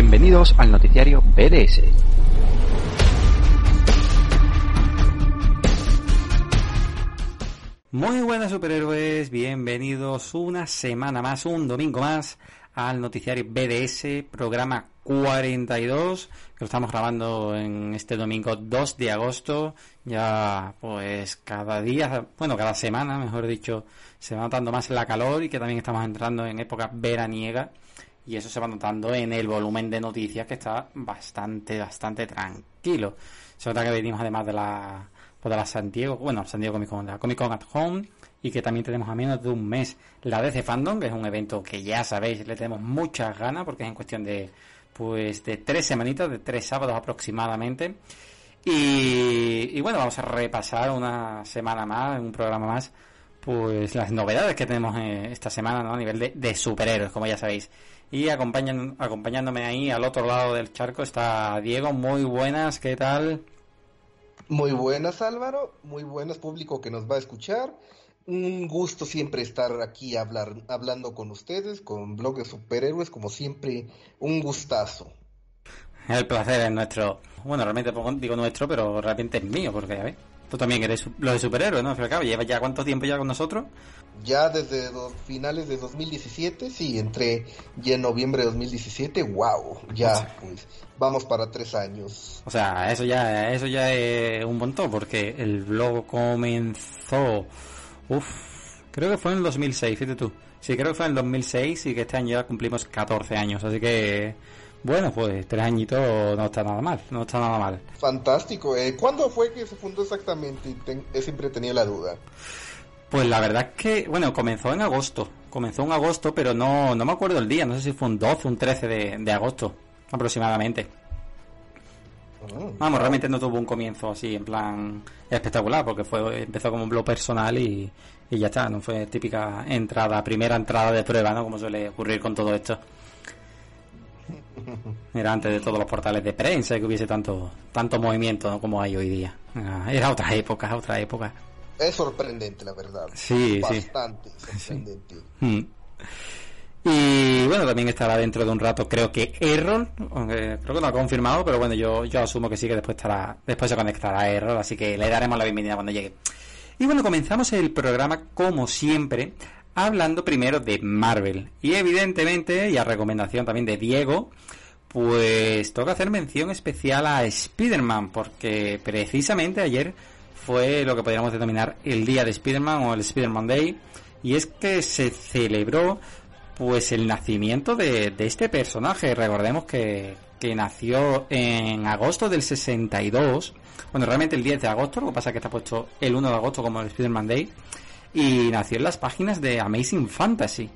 Bienvenidos al noticiario BDS. Muy buenas superhéroes, bienvenidos una semana más, un domingo más al noticiario BDS, programa 42, que lo estamos grabando en este domingo 2 de agosto. Ya, pues cada día, bueno, cada semana, mejor dicho, se va notando más la calor y que también estamos entrando en época veraniega. Y eso se va notando en el volumen de noticias que está bastante, bastante tranquilo. Se nota que venimos además de la, pues de la San Diego, bueno, San Diego Comic Con, la Comic Con at Home y que también tenemos a menos de un mes la DC Fandom, que es un evento que ya sabéis, le tenemos muchas ganas porque es en cuestión de pues de tres semanitas, de tres sábados aproximadamente. Y, bueno, vamos a repasar una semana más, un programa más, pues las novedades que tenemos eh, esta semana ¿no? a nivel de, de, superhéroes, como ya sabéis. Y acompañan, acompañándome ahí al otro lado del charco está Diego, muy buenas, ¿qué tal? Muy buenas Álvaro, muy buenas público que nos va a escuchar un gusto siempre estar aquí hablar, hablando con ustedes, con blog de superhéroes, como siempre, un gustazo. El placer es nuestro. Bueno, realmente digo nuestro, pero realmente es mío, porque ya ves. Tú también eres lo de superhéroes, ¿no? ¿Llevas ya cuánto tiempo ya con nosotros? Ya desde los finales de 2017, sí, entré ya en noviembre de 2017, wow, ya, pues, vamos para tres años. O sea, eso ya, eso ya es un montón, porque el blog comenzó Uf, creo que fue en el 2006, fíjate tú. Sí, creo que fue en el 2006 y que este año ya cumplimos 14 años, así que bueno, pues tres añitos no está nada mal, no está nada mal. Fantástico. Eh, ¿Cuándo fue que se fundó exactamente? He siempre tenido la duda. Pues la verdad es que, bueno, comenzó en agosto. Comenzó en agosto, pero no, no me acuerdo el día. No sé si fue un 12 o un 13 de, de agosto, aproximadamente. Vamos, realmente no tuvo un comienzo así en plan espectacular, porque fue empezó como un blog personal y, ya está, no fue típica entrada, primera entrada de prueba, ¿no? Como suele ocurrir con todo esto. Era antes de todos los portales de prensa que hubiese tanto tanto movimiento como hay hoy día. Era otra época, otra época. Es sorprendente, la verdad. Sí, Bastante sorprendente. Mm. Y bueno, también estará dentro de un rato, creo que Errol, aunque creo que no ha confirmado, pero bueno, yo, yo asumo que sí que después estará, después se conectará Errol, así que le daremos la bienvenida cuando llegue. Y bueno, comenzamos el programa como siempre, hablando primero de Marvel. Y evidentemente, y a recomendación también de Diego, pues toca hacer mención especial a Spider-Man, porque precisamente ayer fue lo que podríamos denominar el día de Spider-Man o el Spider-Man Day, y es que se celebró pues el nacimiento de, este personaje. Recordemos que, que, nació en agosto del 62. Bueno, realmente el 10 de agosto, lo que pasa es que está puesto el 1 de agosto como el Spider-Man Day. Y nació en las páginas de Amazing Fantasy.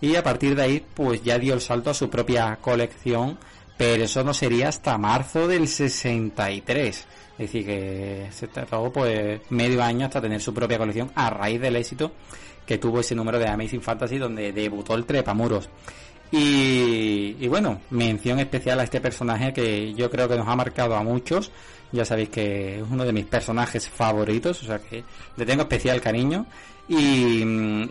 Y a partir de ahí, pues ya dio el salto a su propia colección. Pero eso no sería hasta marzo del 63. Es decir, que se tardó pues medio año hasta tener su propia colección a raíz del éxito que tuvo ese número de Amazing Fantasy donde debutó el Trepamuros. Y, y bueno, mención especial a este personaje que yo creo que nos ha marcado a muchos. Ya sabéis que es uno de mis personajes favoritos, o sea que le tengo especial cariño. Y,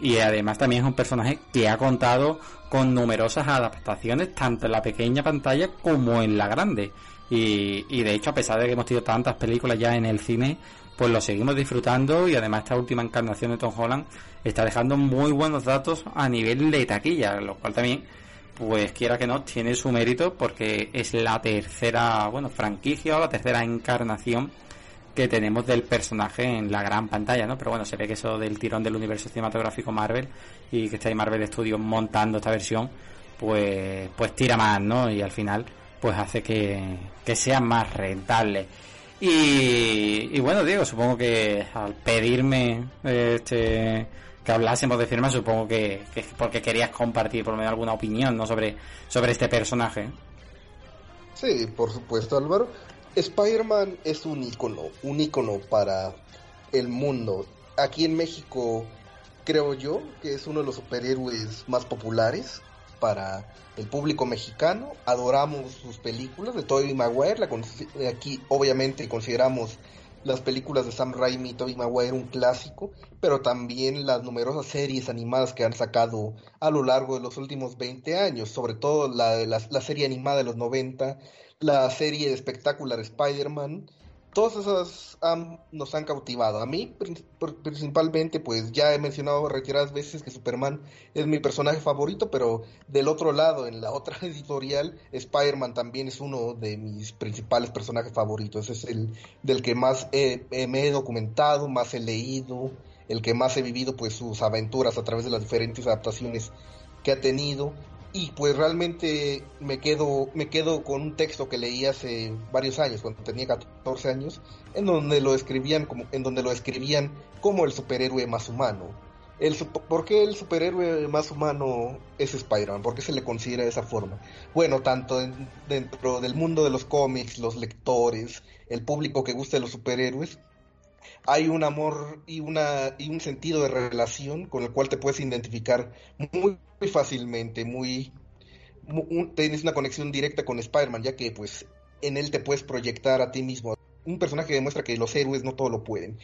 y, además también es un personaje que ha contado con numerosas adaptaciones tanto en la pequeña pantalla como en la grande. Y, y de hecho, a pesar de que hemos tenido tantas películas ya en el cine, pues lo seguimos disfrutando y además esta última encarnación de Tom Holland está dejando muy buenos datos a nivel de taquilla, lo cual también, pues quiera que no, tiene su mérito porque es la tercera, bueno, franquicia o la tercera encarnación que tenemos del personaje en la gran pantalla, ¿no? Pero bueno, se ve que eso del tirón del universo cinematográfico Marvel y que está ahí Marvel Studios montando esta versión, pues, pues tira más, ¿no? Y al final, pues hace que, que sea más rentable. Y, bueno, Diego, supongo que al pedirme este que hablásemos de firma, supongo que, que porque querías compartir por lo menos alguna opinión ¿no? sobre, sobre este personaje. Sí, por supuesto, Álvaro. Spider-Man es un icono, un icono para el mundo. Aquí en México, creo yo que es uno de los superhéroes más populares para el público mexicano. Adoramos sus películas de Tobey Maguire. Aquí, obviamente, consideramos las películas de Sam Raimi y Tobey Maguire un clásico, pero también las numerosas series animadas que han sacado a lo largo de los últimos 20 años, sobre todo la serie animada de los 90, la serie de espectacular Spider-Man, todas esas nos han cautivado. A mí, principalmente, pues ya he mencionado retiradas veces que Superman es mi personaje favorito, pero del otro lado, en la otra editorial, Spider-Man también es uno de mis principales personajes favoritos. Es el del que más me he documentado, más he leído, el que más he vivido pues sus aventuras a través de las diferentes adaptaciones que ha tenido y pues realmente me quedo me quedo con un texto que leí hace varios años cuando tenía 14 años en donde lo escribían como en donde lo escribían como el superhéroe más humano el, ¿Por qué el superhéroe más humano es Spider-Man? ¿Por qué se le considera de esa forma? Bueno, tanto dentro del mundo de los cómics, los lectores, el público que gusta de los superhéroes, hay un amor y, una, y un sentido de relación con el cual te puedes identificar muy, fácilmente, muy, tienes una conexión directa con Spider-Man, ya que pues en él te puedes proyectar a ti mismo. Un personaje demuestra que los héroes no todo lo pueden,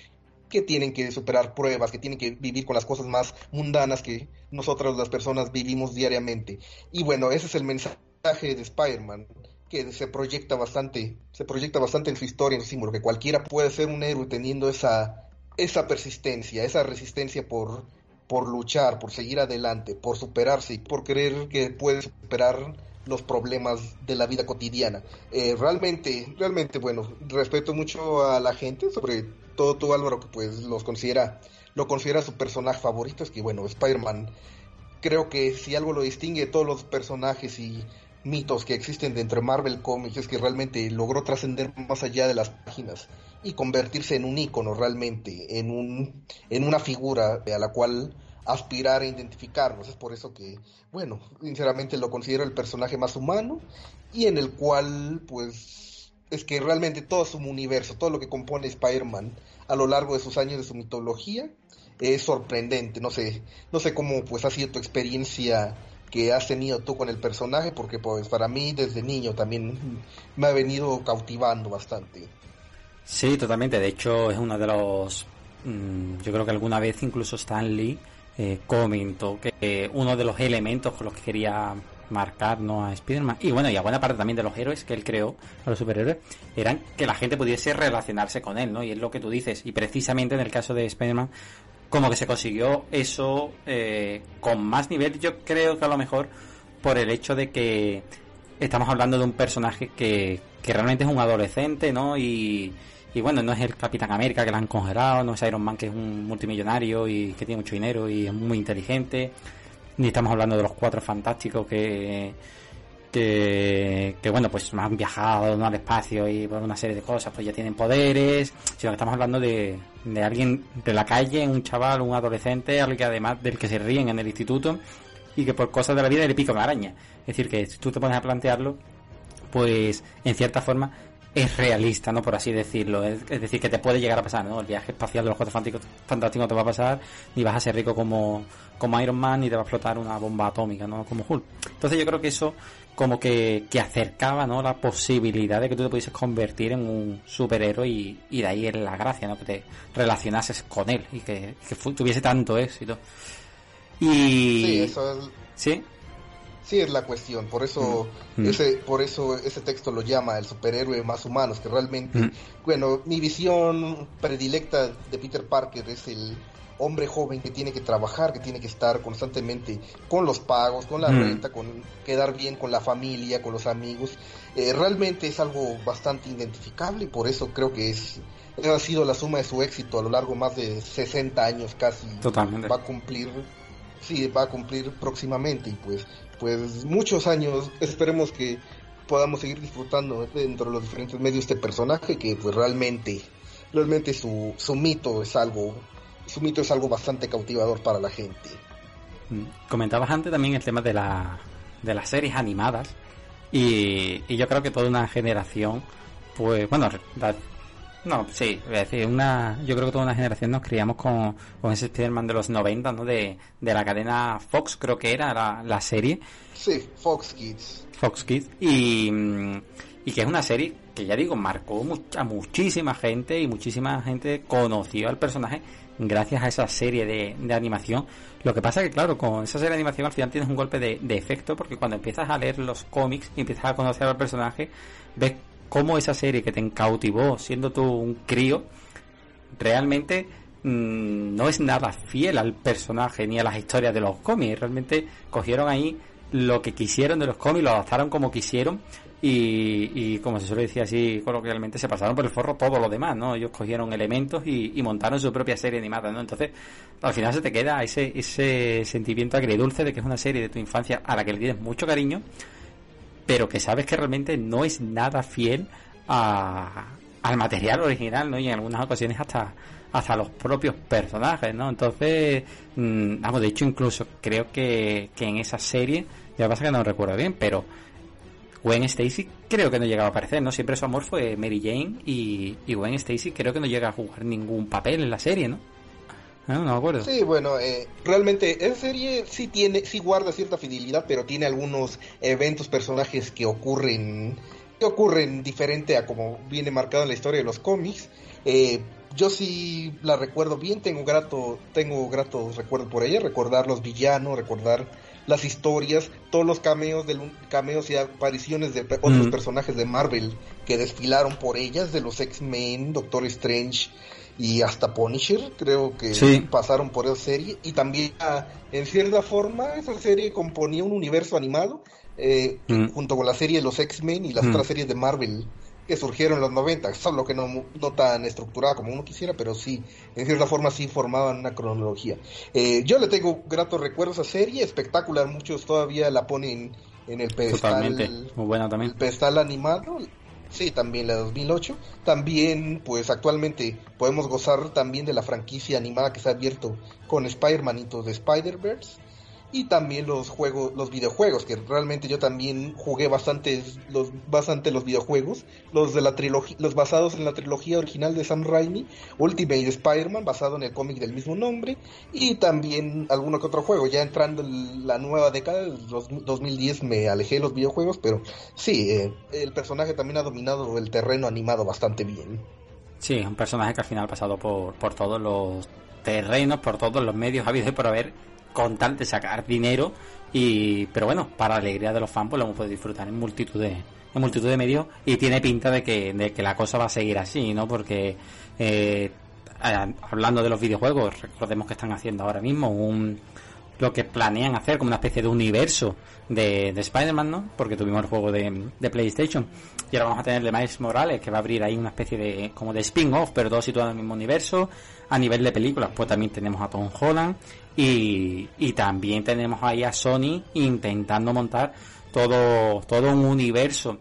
que tienen que superar pruebas, que tienen que vivir con las cosas más mundanas que nosotras las personas vivimos diariamente. Y bueno, ese es el mensaje de Spider-Man que se proyecta bastante, se proyecta bastante en su historia, en su símbolo, que cualquiera puede ser un héroe teniendo esa, esa persistencia, esa resistencia por, por luchar, por seguir adelante, por superarse y por creer que puede superar los problemas de la vida cotidiana. Eh, realmente, realmente, bueno, respeto mucho a la gente, sobre todo tú Álvaro, que pues los considera, lo considera su personaje favorito, es que bueno, Spider-Man creo que si algo lo distingue de todos los personajes y mitos que existen dentro de Marvel Comics es que realmente logró trascender más allá de las páginas y convertirse en un ícono realmente, en, un, en una figura a la cual aspirar a identificarnos. Es por eso que, bueno, sinceramente lo considero el personaje más humano y en el cual, pues, es que realmente todo su universo, todo lo que compone Spider-Man a lo largo de sus años de su mitología es sorprendente. No sé, no sé cómo pues ha sido tu experiencia que has tenido tú con el personaje, porque pues para mí desde niño también me ha venido cautivando bastante. Sí, totalmente. De hecho, es uno de los... Mm, yo creo que alguna vez incluso Stan Lee eh, comentó que uno de los elementos con los que quería marcar ¿no? a Spider-Man y bueno, y a buena parte también de los héroes que él creó, a los superhéroes, eran que la gente pudiese relacionarse con él, ¿no? Y es lo que tú dices. Y precisamente en el caso de Spider-Man, como que se consiguió eso eh, con más nivel, yo creo que a lo mejor por el hecho de que estamos hablando de un personaje que, que realmente es un adolescente, ¿no? Y, y bueno, no es el Capitán América que lo han congelado, no es Iron Man que es un multimillonario y que tiene mucho dinero y es muy inteligente, ni estamos hablando de los cuatro fantásticos que que, que bueno, pues han viajado al espacio y por una serie de cosas, pues ya tienen poderes, sino que estamos hablando de, de alguien de la calle, un chaval, un adolescente, alguien que además del que se ríen en el instituto y que por cosas de la vida le pica una araña. Es decir, que si tú te pones a plantearlo, pues en cierta forma es realista, ¿no? Por así decirlo. Es, decir, que te puede llegar a pasar, ¿no? El viaje espacial de los cuatro fantásticos no te va a pasar, ni vas a ser rico como, como Iron Man, ni te va a explotar una bomba atómica, ¿no? Como Hulk. Entonces yo creo que eso como que, que acercaba, ¿no? La posibilidad de que tú te pudieses convertir en un superhéroe y, y de ahí es la gracia, ¿no? Que te relacionases con él y que, que tuviese tanto éxito. Y... Sí, eso es... ¿Sí? Sí, es la cuestión. Por eso, mm. ese, por eso ese texto lo llama el superhéroe más humano. que realmente, mm. bueno, mi visión predilecta de Peter Parker es el hombre joven que tiene que trabajar, que tiene que estar constantemente con los pagos, con la mm. renta, con quedar bien con la familia, con los amigos. Eh, realmente es algo bastante identificable y por eso creo que es ha sido la suma de su éxito a lo largo de más de 60 años casi. Totalmente. Va a cumplir sí va a cumplir próximamente y pues pues muchos años esperemos que podamos seguir disfrutando dentro de los diferentes medios este personaje que pues realmente realmente su, su mito es algo su mito es algo bastante cautivador para la gente mm. comentabas antes también el tema de la de las series animadas y, y yo creo que toda una generación pues bueno no, sí, decir, una, yo creo que toda una generación nos criamos con, con ese Spider-Man de los 90, ¿no? De, de la cadena Fox, creo que era la, la serie. Sí, Fox Kids. Fox Kids. Y, mm, y que es una serie que ya digo, marcó a muchísima gente y muchísima gente conoció al personaje gracias a esa serie de, animación. Lo que pasa que, claro, con esa serie de animación al final tienes un golpe de, de efecto porque cuando empiezas a leer los cómics y empiezas a conocer al personaje, ves cómo esa serie que te cautivó siendo tú un crío, realmente mm, no es nada fiel al personaje ni a las historias de los cómics. Realmente cogieron ahí lo que quisieron de los cómics, lo adaptaron como quisieron y, como se suele decir así coloquialmente, se pasaron por el forro todo lo demás, ¿no? Ellos cogieron elementos y, montaron su propia serie animada, ¿no? Entonces, al final se te queda ese, ese sentimiento agridulce de que es una serie de tu infancia a la que le tienes mucho cariño, pero que sabes que realmente no es nada fiel a, al material original, ¿no? Y en algunas ocasiones hasta hasta los propios personajes, ¿no? Entonces, mm, vamos, de hecho incluso creo que, que en esa serie, ya pasa que no recuerdo bien, pero Gwen Stacy creo que no llegaba a aparecer, ¿no? Siempre su amor fue Mary Jane y, y Gwen Stacy creo que no llega a jugar ningún papel en la serie, ¿no? No, no me acuerdo. Sí, bueno, eh, realmente esa serie sí tiene, sí guarda cierta fidelidad, pero tiene algunos eventos, personajes que ocurren, que ocurren diferente a como viene marcado en la historia de los cómics. Eh, yo sí la recuerdo bien, tengo grato, tengo gratos recuerdos por ella, recordar los villanos, recordar las historias, todos los cameos, de, cameos y apariciones de otros personajes de Marvel que desfilaron por ellas, de los X-Men, Doctor Strange y hasta Punisher, creo que pasaron por esa serie. Y también, ah, en cierta forma, esa serie componía un universo animado eh, junto con la serie de los X-Men y las otras series de Marvel que surgieron en los 90, solo que no, no tan estructurada como uno quisiera, pero sí, en cierta forma sí formaban una cronología. Eh, yo le tengo gratos recuerdos a serie, espectacular, muchos todavía la ponen en el pedestal, muy buena también. El pedestal animado, sí, también la 2008. También, pues actualmente podemos gozar también de la franquicia animada que se ha abierto con Spider-Man de Spider-Verse y también los juegos, los videojuegos, que realmente yo también jugué bastantes, los, bastante los videojuegos, los de la trilogía, los basados en la trilogía original de Sam Raimi, Ultimate Spider-Man, basado en el cómic del mismo nombre, y también alguno que otro juego. Ya entrando en la nueva década, los 2010 me alejé de los videojuegos, pero sí, eh, el personaje también ha dominado el terreno animado bastante bien. Sí, un personaje que al final ha pasado por, por todos los terrenos, por todos los medios habido y por haber con sacar dinero y pero bueno para alegría de los fans pues lo hemos podido disfrutar en multitud de en multitud de medios y tiene pinta de que, de que la cosa va a seguir así no porque eh, hablando de los videojuegos recordemos que están haciendo ahora mismo un lo que planean hacer como una especie de universo de, de Spider-Man, ¿no? Porque tuvimos el juego de, de, PlayStation y ahora vamos a tener de Miles Morales que va a abrir ahí una especie de como de spin-off, pero todo situado en el mismo universo. A nivel de películas, pues también tenemos a Tom Holland y, y también tenemos ahí a Sony intentando montar todo, todo un universo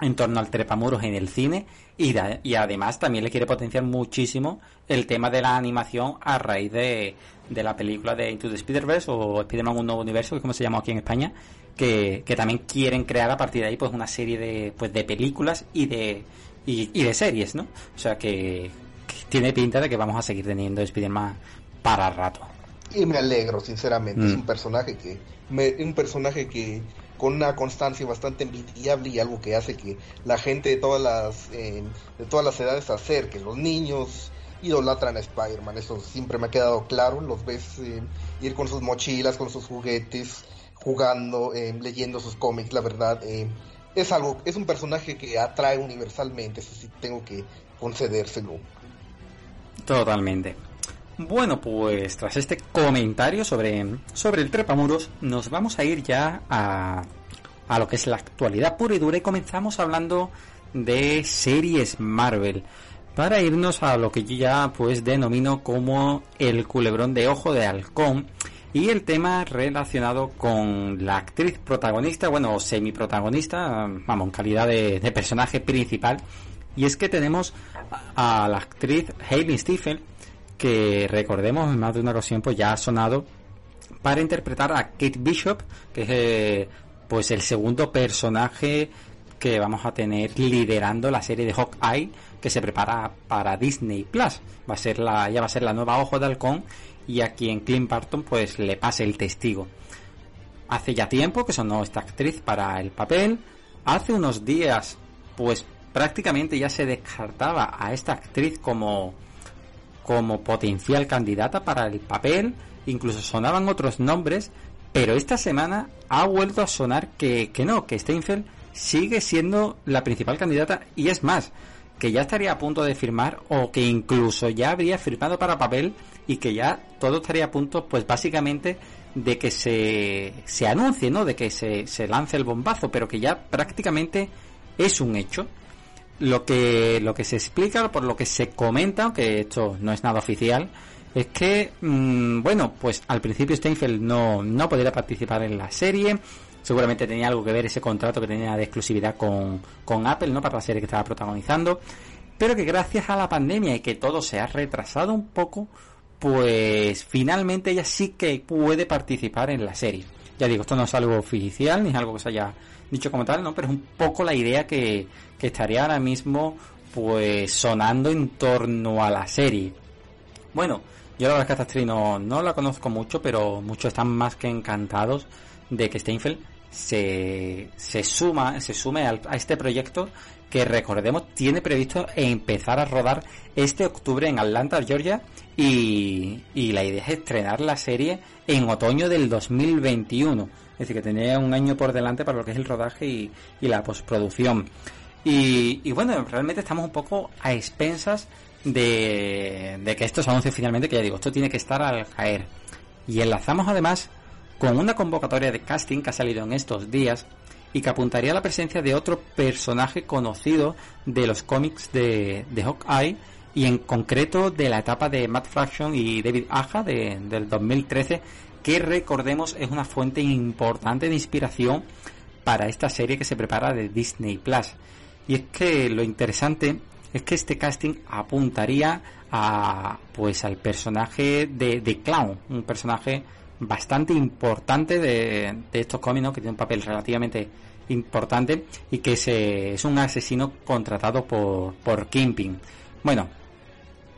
en torno al trepamuros en el cine y, y además también le quiere potenciar muchísimo el tema de la animación a raíz de, de la película de Into the Spider-Verse o Spider-Man Un Nuevo Universo, que es como se llama aquí en España, que, que, también quieren crear a partir de ahí pues una serie de, pues, de películas y de, y, y de series, ¿no? O sea que, tiene pinta de que vamos a seguir teniendo Spider-Man para rato y me alegro sinceramente. Es mm. un personaje que me, un personaje que con una constancia bastante envidiable y algo que hace que la gente de todas las eh, de todas las edades se acerque. Los niños idolatran a Spider-Man eso siempre me ha quedado claro. Los ves eh, ir con sus mochilas con sus juguetes jugando eh, leyendo sus cómics la verdad es algo es un personaje que atrae universalmente eso sí tengo que concedérselo. Totalmente bueno, pues tras este comentario sobre, sobre el trepamuros, nos vamos a ir ya a, a lo que es la actualidad pura y dura y comenzamos hablando de series Marvel. Para irnos a lo que yo ya pues denomino como el culebrón de ojo de halcón y el tema relacionado con la actriz protagonista, bueno, semi-protagonista, vamos, en calidad de, de personaje principal, y es que tenemos a la actriz Hayley Stephen que recordemos en más de una ocasión pues ya ha sonado para interpretar a Kate Bishop, que es eh, pues el segundo personaje que vamos a tener liderando la serie de Hawkeye que se prepara para Disney Plus. Va a ser la, ya va a ser la nueva Ojo de Halcón y a quien Clint Barton pues le pase el testigo. Hace ya tiempo que sonó esta actriz para el papel. Hace unos días pues prácticamente ya se descartaba a esta actriz como, como potencial candidata para el papel, incluso sonaban otros nombres, pero esta semana ha vuelto a sonar que, que no, que Steinfeld sigue siendo la principal candidata y es más, que ya estaría a punto de firmar o que incluso ya habría firmado para papel y que ya todo estaría a punto, pues básicamente de que se, se anuncie, ¿no? De que se, se lance el bombazo, pero que ya prácticamente es un hecho. Lo que, lo que se explica, por lo que se comenta, aunque esto no es nada oficial, es que, mm, bueno, pues al principio Steinfeld no, no podría participar en la serie, seguramente tenía algo que ver ese contrato que tenía de exclusividad con, con Apple, ¿no? Para la serie que estaba protagonizando, pero que gracias a la pandemia y que todo se ha retrasado un poco, pues finalmente ella sí que puede participar en la serie. Ya digo, esto no es algo oficial ni es algo que se haya dicho como tal, ¿no? Pero es un poco la idea que, estaría ahora mismo pues sonando en torno a la serie. Bueno, yo la verdad es que esta actriz no, no la conozco mucho, pero muchos están más que encantados de que Steinfeld se, se suma, se sume a este proyecto que recordemos tiene previsto empezar a rodar este octubre en Atlanta, Georgia, y, y la idea es estrenar la serie en otoño del 2021. Es decir, que tenía un año por delante para lo que es el rodaje y, y la postproducción. Y, bueno, realmente estamos un poco a expensas de, que esto se anuncie finalmente, que ya digo, esto tiene que estar al caer. Y enlazamos además con una convocatoria de casting que ha salido en estos días y que apuntaría a la presencia de otro personaje conocido de los cómics de, de Hawkeye y en concreto de la etapa de Matt Fraction y David Aja de, del 2013 que recordemos es una fuente importante de inspiración para esta serie que se prepara de Disney Plus y es que lo interesante es que este casting apuntaría a pues al personaje de, de Clown un personaje bastante importante de, estos cómics, que tiene un papel relativamente importante y que se, es un asesino contratado por, por. Bueno,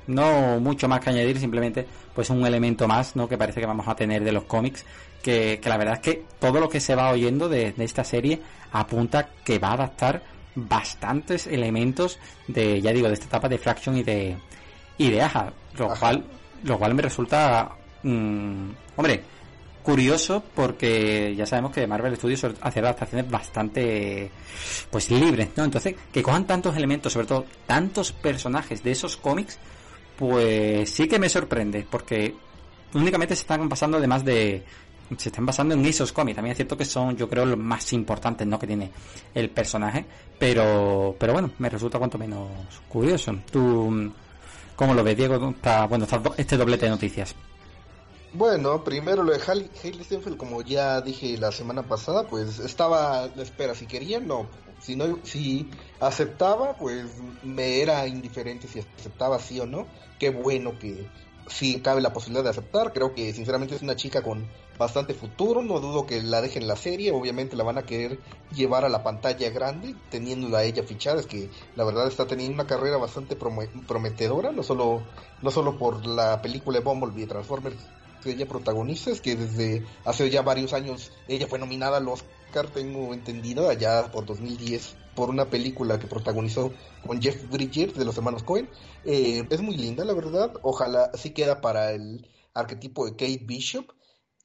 no mucho más que añadir, simplemente pues un elemento más ¿no? que parece que vamos a tener de los cómics, que, la verdad es que todo lo que se va oyendo de, esta serie apunta que va a adaptar bastantes elementos de, ya digo, de esta etapa de Fraction y de, y de Aja, lo cual, lo cual me resulta, mm, hombre, curioso porque ya sabemos que Marvel Studios hace adaptaciones bastante pues libres, ¿no? Entonces, que cojan tantos elementos, sobre todo tantos personajes de esos cómics, pues sí que me sorprende, porque únicamente se están basando además de se están basando en esos cómics. También es cierto que son, yo creo, los más importantes, ¿no? Que tiene el personaje. Pero, pero bueno, me resulta cuanto menos curioso. ¿Tú cómo lo ves, Diego? Bueno, está este doblete de noticias. Bueno, primero lo de Hailey Steinfeld, como ya dije la semana pasada, pues estaba a la espera. Si quería, no. Si no, si aceptaba, pues me era indiferente si aceptaba sí o no. Qué bueno que sí cabe la posibilidad de aceptar. Creo que sinceramente es una chica con bastante futuro. No dudo que la dejen en la serie. Obviamente la van a querer llevar a la pantalla grande, teniéndola a ella fichada. Es que la verdad está teniendo una carrera bastante prometedora, no solo, no solo por la película de Bumblebee Transformers ella protagonista, es que desde hace ya varios años ella fue nominada al Oscar, tengo entendido, allá por 2010, por una película que protagonizó con Jeff Bridges de los hermanos Cohen. Eh, es muy linda, la verdad, ojalá sí queda para el arquetipo de Kate Bishop.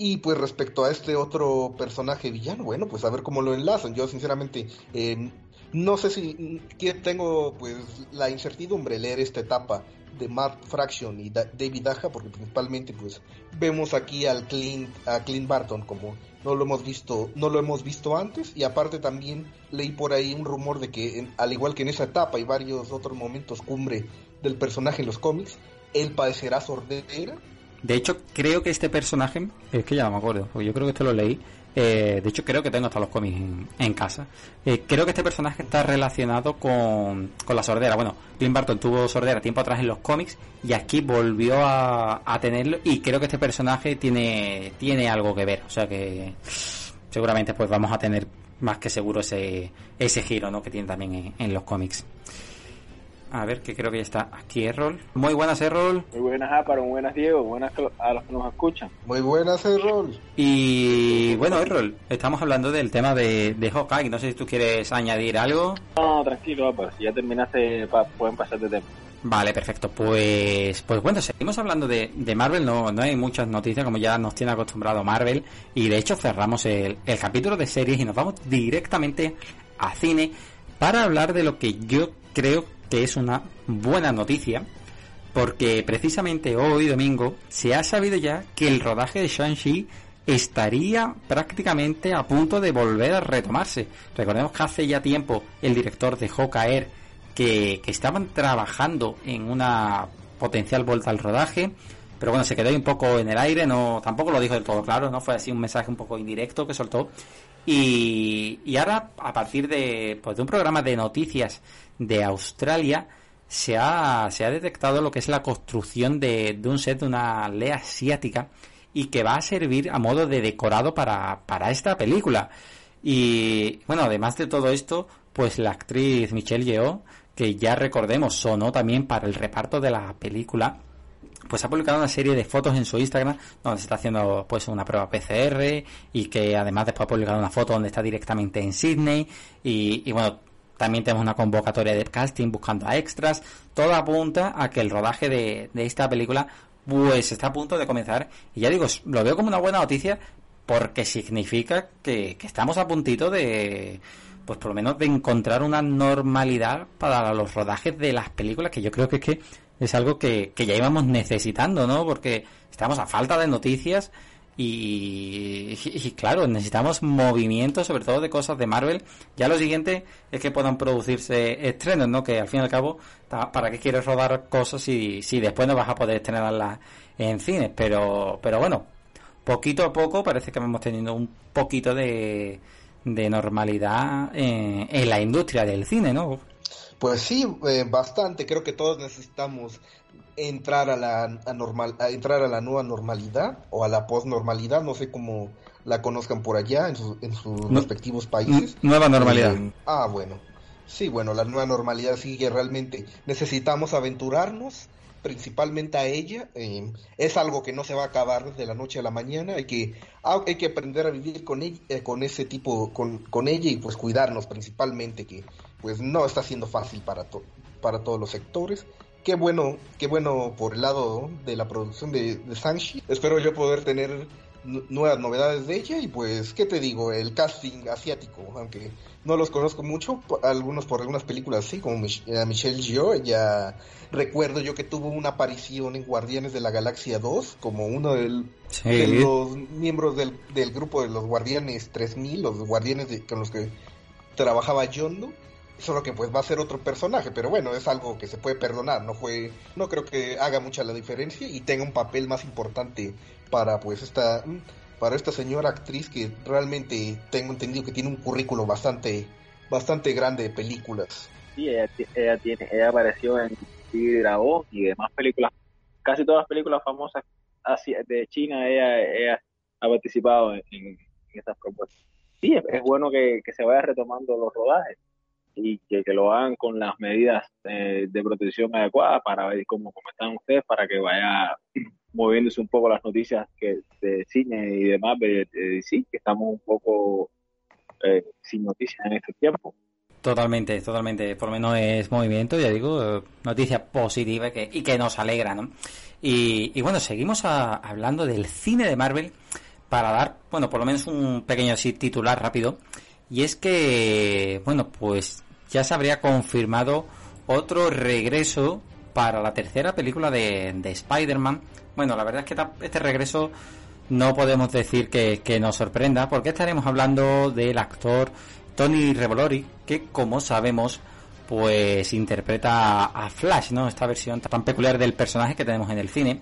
Y pues respecto a este otro personaje villano, bueno, pues a ver cómo lo enlazan. Yo sinceramente eh, no sé si tengo pues la incertidumbre leer esta etapa de Matt Fraction y David Aja, porque principalmente pues vemos aquí al Clint, a Clint Barton como no lo hemos visto, no lo hemos visto antes, y aparte también leí por ahí un rumor de que al igual que en esa etapa y varios otros momentos cumbre del personaje en los cómics, él padecerá sordera. De hecho, creo que este personaje, es que ya no me acuerdo, porque yo creo que esto lo leí, eh, de hecho, creo que tengo hasta los cómics en, casa. Eh, creo que este personaje está relacionado con, la sordera. Bueno, Clint Barton tuvo sordera tiempo atrás en los cómics y aquí volvió a, tenerlo. Y creo que este personaje tiene, tiene algo que ver. O sea que seguramente pues vamos a tener más que seguro ese, ese giro ¿no? que tiene también en, los cómics. A ver, que creo que ya está aquí Errol. Muy buenas, Errol. Muy buenas, Áparo. Muy buenas, Diego. Buenas a los que nos escuchan. Muy buenas, Errol. Y bueno, Errol, estamos hablando del tema de, de Hawkeye. No sé si tú quieres añadir algo. No, tranquilo, Áparo. Si ya terminaste, pueden pasar de tema. Vale, perfecto. Pues, pues bueno, seguimos hablando de, de, Marvel. No, no hay muchas noticias como ya nos tiene acostumbrado Marvel. Y de hecho cerramos el, el capítulo de series y nos vamos directamente a cine para hablar de lo que yo creo que es una buena noticia. Porque precisamente hoy, domingo, se ha sabido ya que el rodaje de Shang-Chi estaría prácticamente a punto de volver a retomarse. Recordemos que hace ya tiempo el director dejó caer que, que estaban trabajando en una potencial vuelta al rodaje, pero bueno, se quedó un poco en el aire, no tampoco lo dijo del todo claro, no fue así un mensaje un poco indirecto que soltó. Y, ahora, a partir de, pues, de un programa de noticias de Australia, se ha, se ha detectado lo que es la construcción de, de un set de una lea asiática y que va a servir a modo de decorado para, para esta película. Y bueno, además de todo esto, pues la actriz Michelle Yeoh, que ya recordemos sonó también para el reparto de la película, pues ha publicado una serie de fotos en su Instagram donde se está haciendo pues una prueba PCR y que además después ha publicado una foto donde está directamente en Sydney y, bueno también tenemos una convocatoria de casting buscando a extras. Todo apunta a que el rodaje de, de esta película pues está a punto de comenzar y ya digo lo veo como una buena noticia porque significa que, que estamos a puntito de pues por lo menos de encontrar una normalidad para los rodajes de las películas que yo creo que es que es algo que, que ya íbamos necesitando, ¿no? Porque estamos a falta de noticias y, claro, necesitamos movimiento, sobre todo de cosas de Marvel. Ya lo siguiente es que puedan producirse estrenos, ¿no? Que al fin y al cabo, ¿para qué quieres rodar cosas si, si después no vas a poder estrenarlas en cines? Pero, pero bueno, poquito a poco parece que vamos teniendo un poquito de, de normalidad en, en la industria del cine, ¿no? Pues sí, eh, bastante. Creo que todos necesitamos entrar a la a normal, a entrar a la nueva normalidad o a la posnormalidad, no sé cómo la conozcan por allá en, su, en sus no, respectivos países. Nueva normalidad. Eh, ah, bueno. Sí, bueno, la nueva normalidad sí que realmente necesitamos aventurarnos, principalmente a ella. Eh, es algo que no se va a acabar de la noche a la mañana. Hay que, hay que aprender a vivir con, ella, eh, con ese tipo, con, con ella y pues cuidarnos principalmente, que pues no está siendo fácil para, to para todos los sectores. Qué bueno, qué bueno por el lado de la producción de, de. Espero yo poder tener nuevas novedades de ella y pues, ¿qué te digo? El casting asiático, aunque no los conozco mucho, algunos por algunas películas sí, como Mich a Michelle Yeoh, ella recuerdo yo que tuvo una aparición en Guardianes de la Galaxia 2 como uno del, sí. de los miembros del, del, grupo de los Guardianes 3000, los guardianes de, con los que trabajaba Yondo solo que pues va a ser otro personaje, pero bueno, es algo que se puede perdonar, no fue, no creo que haga mucha la diferencia y tenga un papel más importante para pues esta, para esta señora actriz que realmente tengo entendido que tiene un currículo bastante, bastante grande de películas. Sí, ella, ella tiene, ella apareció en Dragón y demás películas, casi todas las películas famosas de China, ella, ella ha participado en, en estas propuestas. Sí, es, es bueno que, que se vaya retomando los rodajes y que, que, lo hagan con las medidas eh, de protección adecuadas para ver cómo comentan ustedes, para que vaya moviéndose un poco las noticias que de cine y demás de, de sí, que estamos un poco eh, sin noticias en este tiempo. Totalmente, totalmente. Por lo menos es movimiento, ya digo, noticia positiva que, y que nos alegra, ¿no? Y, y bueno, seguimos a, hablando del cine de Marvel para dar, bueno, por lo menos un pequeño así, titular rápido. Y es que, bueno, pues ya se habría confirmado otro regreso para la tercera película de, de Spider-Man. Bueno, la verdad es que este regreso no podemos decir que, nos sorprenda, porque estaremos hablando del actor Tony Revolori, que como sabemos, pues interpreta a Flash, ¿no? Esta versión tan peculiar del personaje que tenemos en el cine.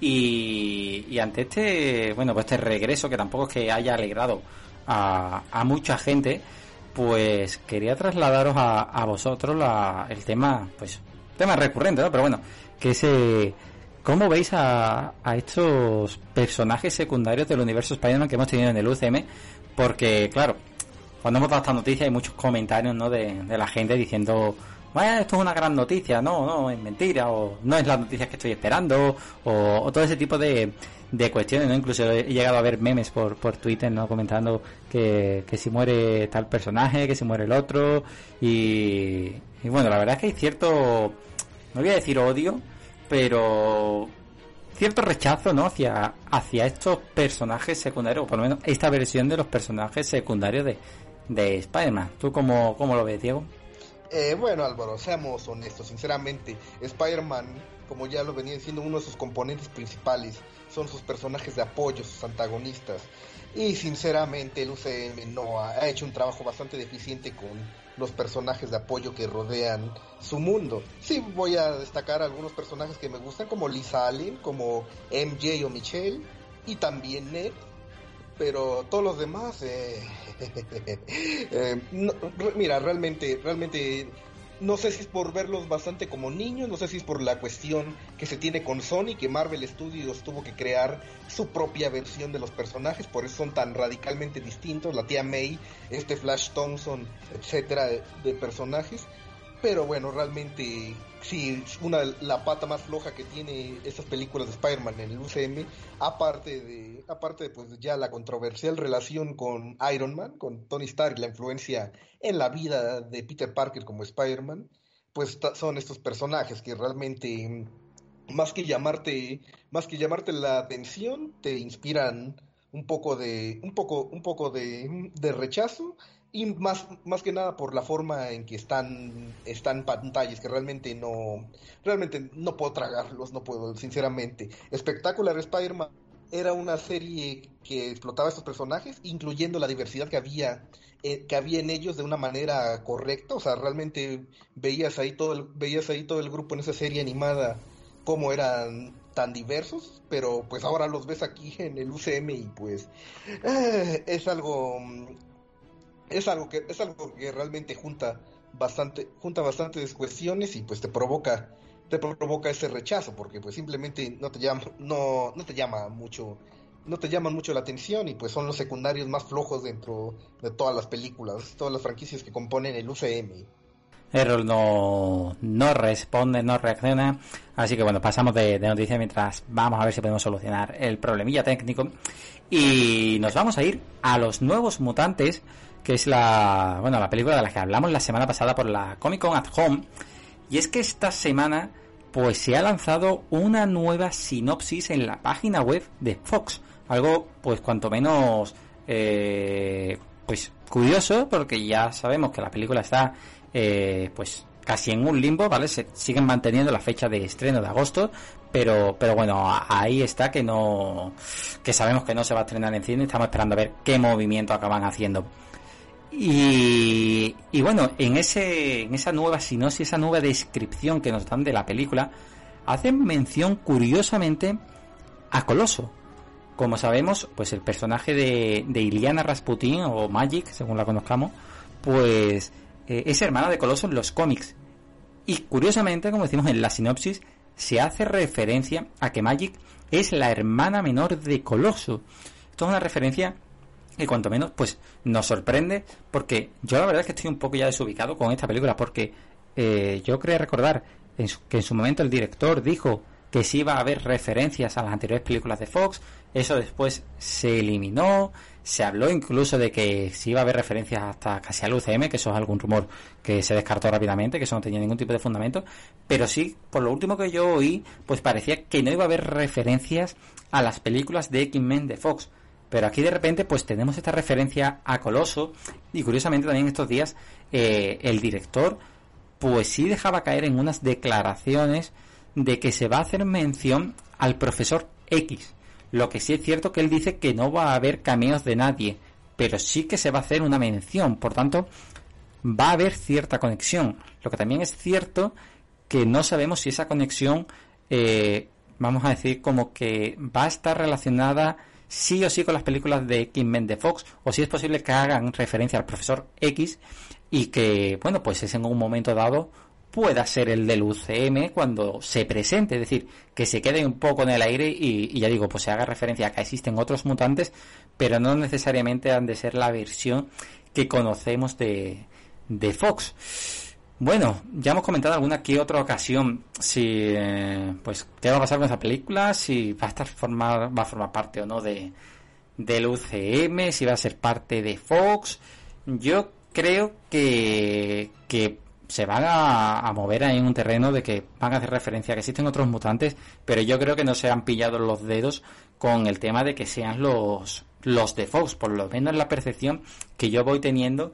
Y, y ante este, bueno, pues este regreso, que tampoco es que haya alegrado a, a mucha gente, pues quería trasladaros a, a vosotros la, el tema, pues, tema recurrente, ¿no? Pero bueno, que ese, ¿cómo veis a, estos personajes secundarios del universo Spider-Man que hemos tenido en el UCM? Porque, claro, cuando hemos dado esta noticia hay muchos comentarios, ¿no? De, la gente diciendo, bueno, esto es una gran noticia, no, no, es mentira, o no es la noticia que estoy esperando, o, todo ese tipo de, de cuestiones, ¿no? Incluso he llegado a ver memes por, por Twitter, ¿no? Comentando que, que si muere tal personaje, que si muere el otro, y bueno, la verdad es que hay cierto, no voy a decir odio, pero cierto rechazo, ¿no? Hacia, hacia estos personajes secundarios, o por lo menos esta versión de los personajes secundarios de, de Spider-Man. ¿Tú cómo, cómo, lo ves, Diego? Eh, bueno, Álvaro, seamos honestos, sinceramente, Spider-Man, como ya lo venía diciendo, uno de sus componentes principales son sus personajes de apoyo, sus antagonistas. Y sinceramente el UCM no ha hecho un trabajo bastante deficiente con los personajes de apoyo que rodean su mundo. Sí, voy a destacar algunos personajes que me gustan, como Lisa Allen, como MJ o Michelle, y también Ned, pero todos los demás, eh, eh, mira, realmente, realmente no sé si es por verlos bastante como niños, no sé si es por la cuestión que se tiene con Sony, que Marvel Studios tuvo que crear su propia versión de los personajes, por eso son tan radicalmente distintos, la tía May, este Flash Thompson, etcétera, de personajes. Pero bueno, realmente sí, una la pata más floja que tiene estas películas de Spider-Man en el UCM, aparte de aparte de pues ya la controversial relación con Iron Man, con Tony Stark, la influencia en la vida de Peter Parker como Spider-Man, pues son estos personajes que realmente más que llamarte más que llamarte la atención, te inspiran un poco de un poco un poco de, de rechazo y más, más que nada por la forma en que están, están pantallas, que realmente no, realmente no puedo tragarlos, no puedo, sinceramente. Espectacular Spider-Man era una serie que explotaba estos personajes, incluyendo la diversidad que había, eh, que había en ellos de una manera correcta, o sea, realmente veías ahí todo el, veías ahí todo el grupo en esa serie animada cómo eran tan diversos, pero pues ahora los ves aquí en el UCM y pues eh, es algo es algo que es algo que realmente junta bastante junta bastantes cuestiones y pues te provoca te provoca ese rechazo porque pues simplemente no te llama no no te llama mucho no te llaman mucho la atención y pues son los secundarios más flojos dentro de todas las películas todas las franquicias que componen el UCM Errol no, no responde, no reacciona. Así que bueno, pasamos de, de noticia mientras vamos a ver si podemos solucionar el problemilla técnico. Y nos vamos a ir a los nuevos mutantes que es la, bueno, la película de la que hablamos la semana pasada por la Comic Con at Home. Y es que esta semana, pues se ha lanzado una nueva sinopsis en la página web de Fox. Algo, pues cuanto menos, eh, pues curioso, porque ya sabemos que la película está, eh, pues casi en un limbo, ¿vale? Se siguen manteniendo la fecha de estreno de agosto, pero, pero bueno, ahí está que no, que sabemos que no se va a estrenar en cine, estamos esperando a ver qué movimiento acaban haciendo. Y, bueno, en, ese, en esa nueva sinopsis, esa nueva descripción que nos dan de la película, hacen mención curiosamente a Coloso. Como sabemos, pues el personaje de, de Iliana Rasputin o Magic, según la conozcamos, pues eh, es hermana de Coloso en los cómics. Y curiosamente, como decimos en la sinopsis, se hace referencia a que Magic es la hermana menor de Coloso. Esto es una referencia y cuanto menos pues nos sorprende porque yo la verdad es que estoy un poco ya desubicado con esta película porque eh, yo creo recordar que en su momento el director dijo que sí iba a haber referencias a las anteriores películas de Fox, eso después se eliminó, se habló incluso de que sí iba a haber referencias hasta casi al UCM, que eso es algún rumor que se descartó rápidamente, que eso no tenía ningún tipo de fundamento, pero sí, por lo último que yo oí, pues parecía que no iba a haber referencias a las películas de X-Men de Fox. Pero aquí de repente pues tenemos esta referencia a Coloso y curiosamente también estos días eh, el director pues sí dejaba caer en unas declaraciones de que se va a hacer mención al profesor X. Lo que sí es cierto que él dice que no va a haber cameos de nadie, pero sí que se va a hacer una mención, por tanto va a haber cierta conexión. Lo que también es cierto que no sabemos si esa conexión, eh, vamos a decir, como que va a estar relacionada sí o sí con las películas de X-Men de Fox, o si es posible que hagan referencia al profesor X y que, bueno, pues es en un momento dado pueda ser el del UCM cuando se presente, es decir, que se quede un poco en el aire y, ya digo, pues se haga referencia a que existen otros mutantes, pero no necesariamente han de ser la versión que conocemos de, de Fox. Bueno, ya hemos comentado alguna que otra ocasión si eh, pues qué va a pasar con esa película, si va a estar formar, va a formar parte o no de del UCM, si va a ser parte de Fox. Yo creo que, que se van a, mover ahí en un terreno de que van a hacer referencia a que existen otros mutantes, pero yo creo que no se han pillado los dedos con el tema de que sean los, los de Fox, por lo menos la percepción que yo voy teniendo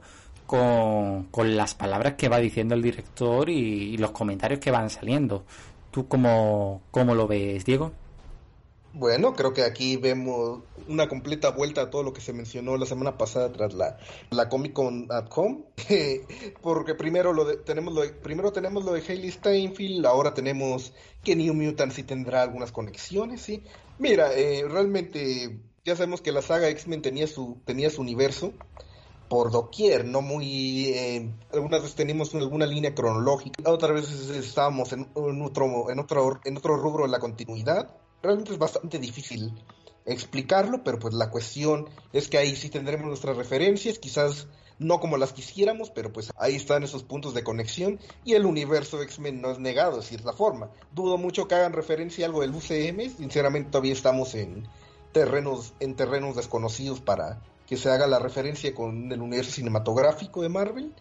con, las palabras que va diciendo el director y, los comentarios que van saliendo. ¿Tú cómo, cómo lo ves, Diego? Bueno, creo que aquí vemos una completa vuelta a todo lo que se mencionó la semana pasada tras la, la Comic Con at Home, porque primero lo tenemos lo primero tenemos lo de Hayley Steinfeld, ahora tenemos que New Mutants sí tendrá algunas conexiones, sí. Mira, eh, realmente ya sabemos que la saga X-Men tenía su tenía su universo por doquier, no muy eh, algunas veces tenemos alguna línea cronológica, otras veces estábamos en, en otro en otro en otro rubro de la continuidad realmente es bastante difícil explicarlo, pero pues la cuestión es que ahí sí tendremos nuestras referencias, quizás no como las quisiéramos, pero pues ahí están esos puntos de conexión y el universo X-Men no es negado de cierta forma. Dudo mucho que hagan referencia a algo del UCM, sinceramente todavía estamos en terrenos en terrenos desconocidos para que se haga la referencia con el universo cinematográfico de Marvel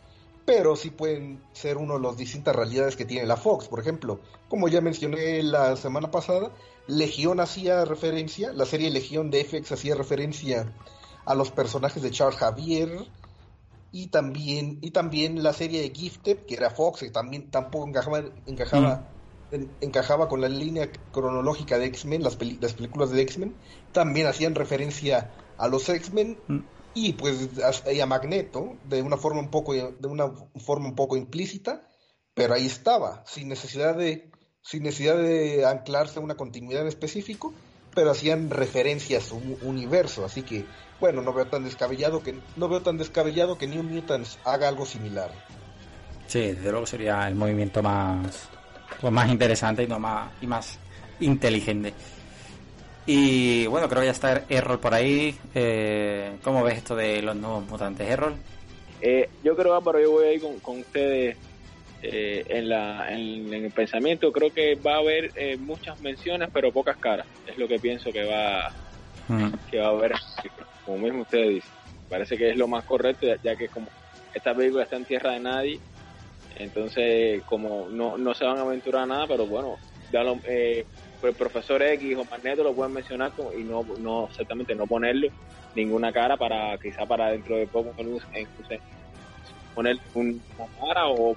pero sí pueden ser uno de las distintas realidades que tiene la Fox. Por ejemplo, como ya mencioné la semana pasada, Legión hacía referencia, la serie Legión de FX hacía referencia a los personajes de Charles Javier y también y también la serie de Gifted, que era Fox, que también tampoco encajaba encajaba mm. encajaba con la línea cronológica de X-Men, las, las películas de X-Men, también hacían referencia a los X-Men. Mm y pues a, Magneto de una forma un poco de una forma un poco implícita pero ahí estaba sin necesidad de sin necesidad de anclarse a una continuidad en específico pero hacían referencia a su universo así que bueno no veo tan descabellado que no veo tan descabellado que New Mutants haga algo similar sí desde luego sería el movimiento más pues más interesante y no más y más inteligente y bueno, creo que ya está Errol por ahí. Eh, ¿Cómo ves esto de los nuevos mutantes, Errol? Eh, yo creo, pero yo voy a ir con, ustedes eh, en, la, en, el pensamiento. Creo que va a haber eh, muchas menciones, pero pocas caras. Es lo que pienso que va, mm. que va a haber, como mismo ustedes dicen. Parece que es lo más correcto, ya que como esta película está en tierra de nadie, entonces como no, no se van a aventurar nada, pero bueno, ya lo, el profesor X o Magneto lo pueden mencionar y no, no exactamente no ponerle ninguna cara para quizá para dentro de poco poner una cara o, o,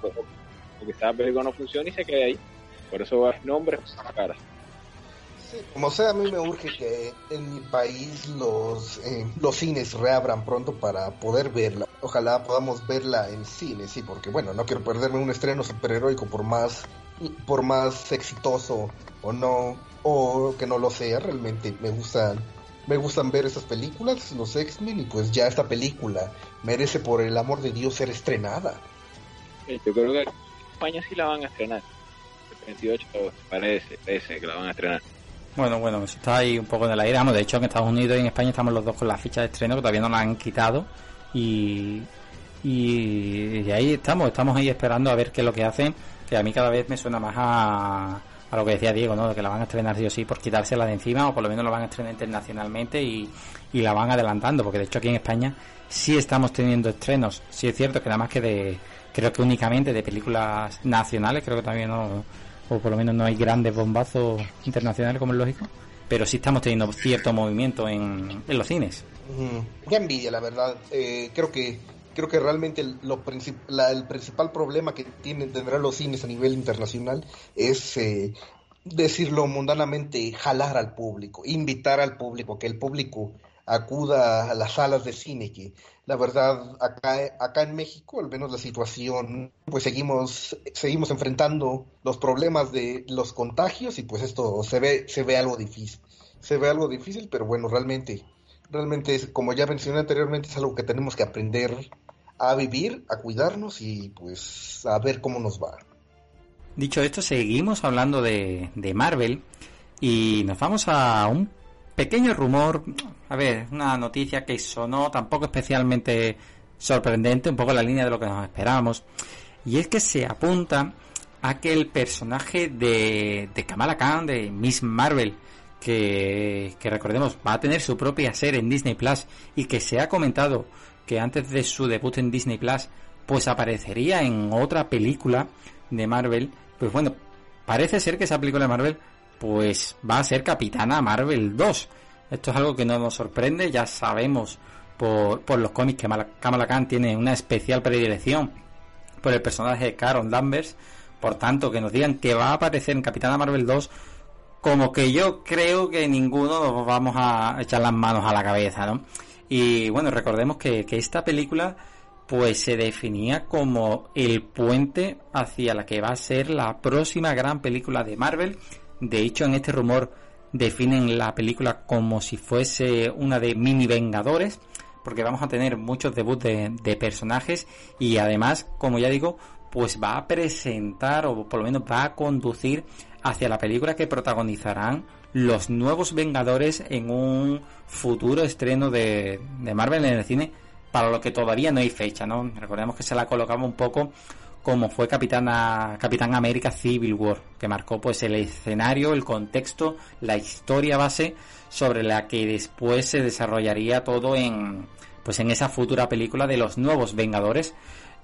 quizás el película no funcione y se quede ahí. Por eso es nombre, cara. Sí, como sea, a mí me urge que en mi país los, eh, los cines reabran pronto para poder verla. Ojalá podamos verla en cine, sí, porque bueno, no quiero perderme un estreno superheroico por más por más exitoso o no, o que no lo sea, realmente me gustan, me gustan ver esas películas, los X-Men, y pues ya esta película merece por el amor de Dios ser estrenada. Yo creo que en España sí la van a estrenar. El 28 parece, parece que la van a estrenar. Bueno, bueno, eso está ahí un poco en el aire. de hecho, en Estados Unidos y en España estamos los dos con la ficha de estreno que todavía no la han quitado. Y, y, y ahí estamos, estamos ahí esperando a ver qué es lo que hacen que a mí cada vez me suena más a, a lo que decía Diego, ¿no? De que la van a estrenar sí o sí por quitársela de encima o por lo menos la van a estrenar internacionalmente y, y la van adelantando, porque de hecho aquí en España sí estamos teniendo estrenos. Sí es cierto que nada más que de, creo que únicamente de películas nacionales, creo que también no, o por lo menos no hay grandes bombazos internacionales como es lógico, pero sí estamos teniendo cierto movimiento en, en los cines. Qué envidia, la verdad. Eh, creo que creo que realmente el, lo el principal problema que tienen tendrán los cines a nivel internacional es eh, decirlo mundanamente jalar al público invitar al público que el público acuda a las salas de cine que la verdad acá acá en México al menos la situación pues seguimos seguimos enfrentando los problemas de los contagios y pues esto se ve se ve algo difícil se ve algo difícil pero bueno realmente realmente como ya mencioné anteriormente es algo que tenemos que aprender a vivir, a cuidarnos y pues a ver cómo nos va. Dicho esto, seguimos hablando de, de Marvel y nos vamos a un pequeño rumor, a ver, una noticia que sonó tampoco especialmente sorprendente, un poco en la línea de lo que nos esperábamos. Y es que se apunta a que el personaje de, de Kamala Khan, de Miss Marvel, que, que recordemos va a tener su propia serie en Disney Plus y que se ha comentado que antes de su debut en Disney Plus pues aparecería en otra película de Marvel, pues bueno, parece ser que esa película de Marvel pues va a ser Capitana Marvel 2. Esto es algo que no nos sorprende, ya sabemos por, por los cómics que Kamala Khan tiene una especial predilección por el personaje de Carol Danvers, por tanto que nos digan que va a aparecer en Capitana Marvel 2 como que yo creo que ninguno nos vamos a echar las manos a la cabeza, ¿no? Y bueno, recordemos que, que esta película pues se definía como el puente hacia la que va a ser la próxima gran película de Marvel. De hecho, en este rumor definen la película como si fuese una de mini Vengadores, porque vamos a tener muchos debuts de, personajes y además, como ya digo, pues va a presentar o por lo menos va a conducir hacia la película que protagonizarán los nuevos Vengadores en un futuro estreno de, de Marvel en el cine para lo que todavía no hay fecha, ¿no? Recordemos que se la colocamos un poco como fue Capitana, Capitán América Civil War, que marcó pues el escenario, el contexto, la historia base sobre la que después se desarrollaría todo en pues en esa futura película de los nuevos Vengadores.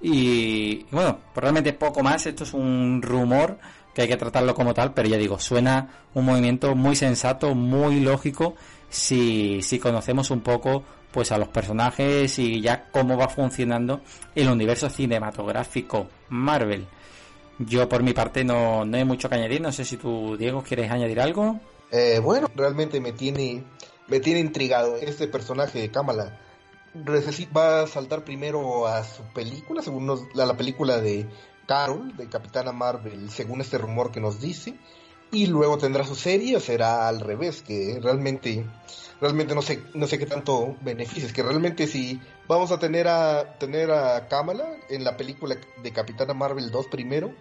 Y, bueno, pues realmente poco más, esto es un rumor que hay que tratarlo como tal, pero ya digo, suena un movimiento muy sensato, muy lógico, si, si conocemos un poco pues a los personajes y ya cómo va funcionando el universo cinematográfico Marvel. Yo por mi parte no, no hay mucho que añadir, no sé si tú Diego quieres añadir algo. Eh, bueno, realmente me tiene me tiene intrigado este personaje de Kamala. Va a saltar primero a su película, según a la película de Carol, de Capitana Marvel, según este rumor que nos dice, y luego tendrá su serie o será al revés, que realmente realmente no sé, no sé qué tanto beneficios, que realmente si vamos a tener a tener a Kamala en la película de Capitana Marvel 2 primero,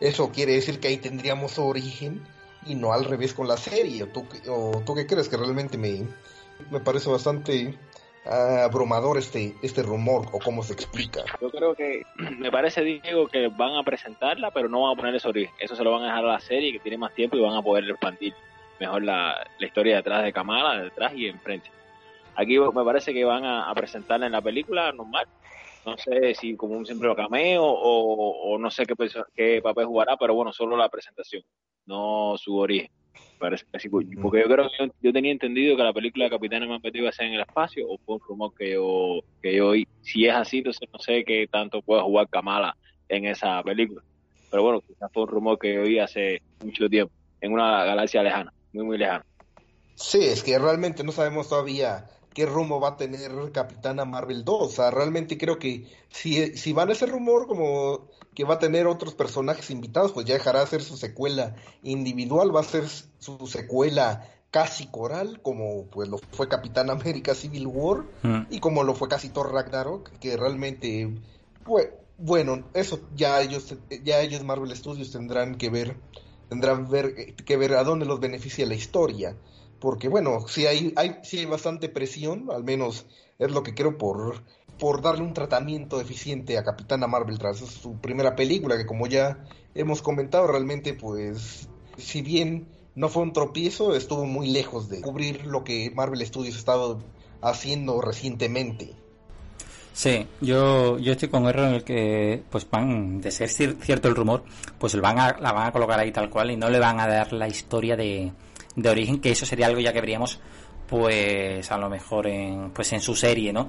eso quiere decir que ahí tendríamos origen y no al revés con la serie. ¿O tú, o tú qué crees? Que realmente me, me parece bastante abrumador este, este rumor o cómo se explica. Yo creo que me parece, Diego, que van a presentarla, pero no van a poner ese origen. Eso se lo van a dejar a la serie que tiene más tiempo y van a poder expandir mejor la, la historia detrás de Kamala, detrás y enfrente. Aquí me parece que van a, presentarla en la película normal. No sé si como un simple cameo o, o no sé qué papel jugará, pero bueno, solo la presentación, no su origen. Parece así, porque yo creo que yo, tenía entendido que la película de Capitán Marvel iba a ser en el espacio, o fue un rumor que yo, que yo oí. Si es así, entonces no sé qué tanto puede jugar Kamala en esa película. Pero bueno, quizás fue un rumor que yo oí hace mucho tiempo, en una galaxia lejana muy, muy lejano. Sí, es que realmente no sabemos todavía qué rumbo va a tener Capitana Marvel 2. O sea, realmente creo que si, si van a ese rumor como que va a tener otros personajes invitados, pues ya dejará de ser su secuela individual, va a ser su secuela casi coral, como pues lo fue Capitán América Civil War mm. y como lo fue casi Thor Ragnarok, que realmente, pues, bueno, eso ya ellos, ya ellos Marvel Studios tendrán que ver tendrán ver, que ver a dónde los beneficia la historia. Porque bueno, si hay, hay, sí hay bastante presión, al menos es lo que creo por, por darle un tratamiento eficiente a Capitana Marvel tras su primera película, que como ya hemos comentado, realmente pues, si bien no fue un tropiezo, estuvo muy lejos de cubrir lo que Marvel Studios ha estado haciendo recientemente. Sí, yo, yo estoy con error en el que, pues van, de ser cierto el rumor, pues van a, la van a colocar ahí tal cual y no le van a dar la historia de, de origen, que eso sería algo ya que veríamos, pues a lo mejor en, pues en su serie, ¿no?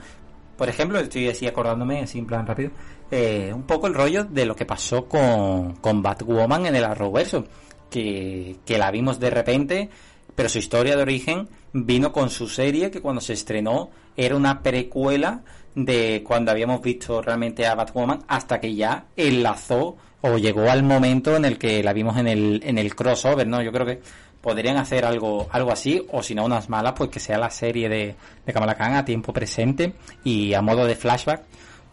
Por ejemplo, estoy así acordándome, así en plan rápido, eh, un poco el rollo de lo que pasó con, con Batwoman en el Arrowverso, que, que la vimos de repente, pero su historia de origen vino con su serie que cuando se estrenó era una precuela de cuando habíamos visto realmente a Batwoman hasta que ya enlazó o llegó al momento en el que la vimos en el, en el crossover, ¿no? Yo creo que podrían hacer algo, algo así, o si no unas malas, pues que sea la serie de, de Kamala Khan a tiempo presente y a modo de flashback,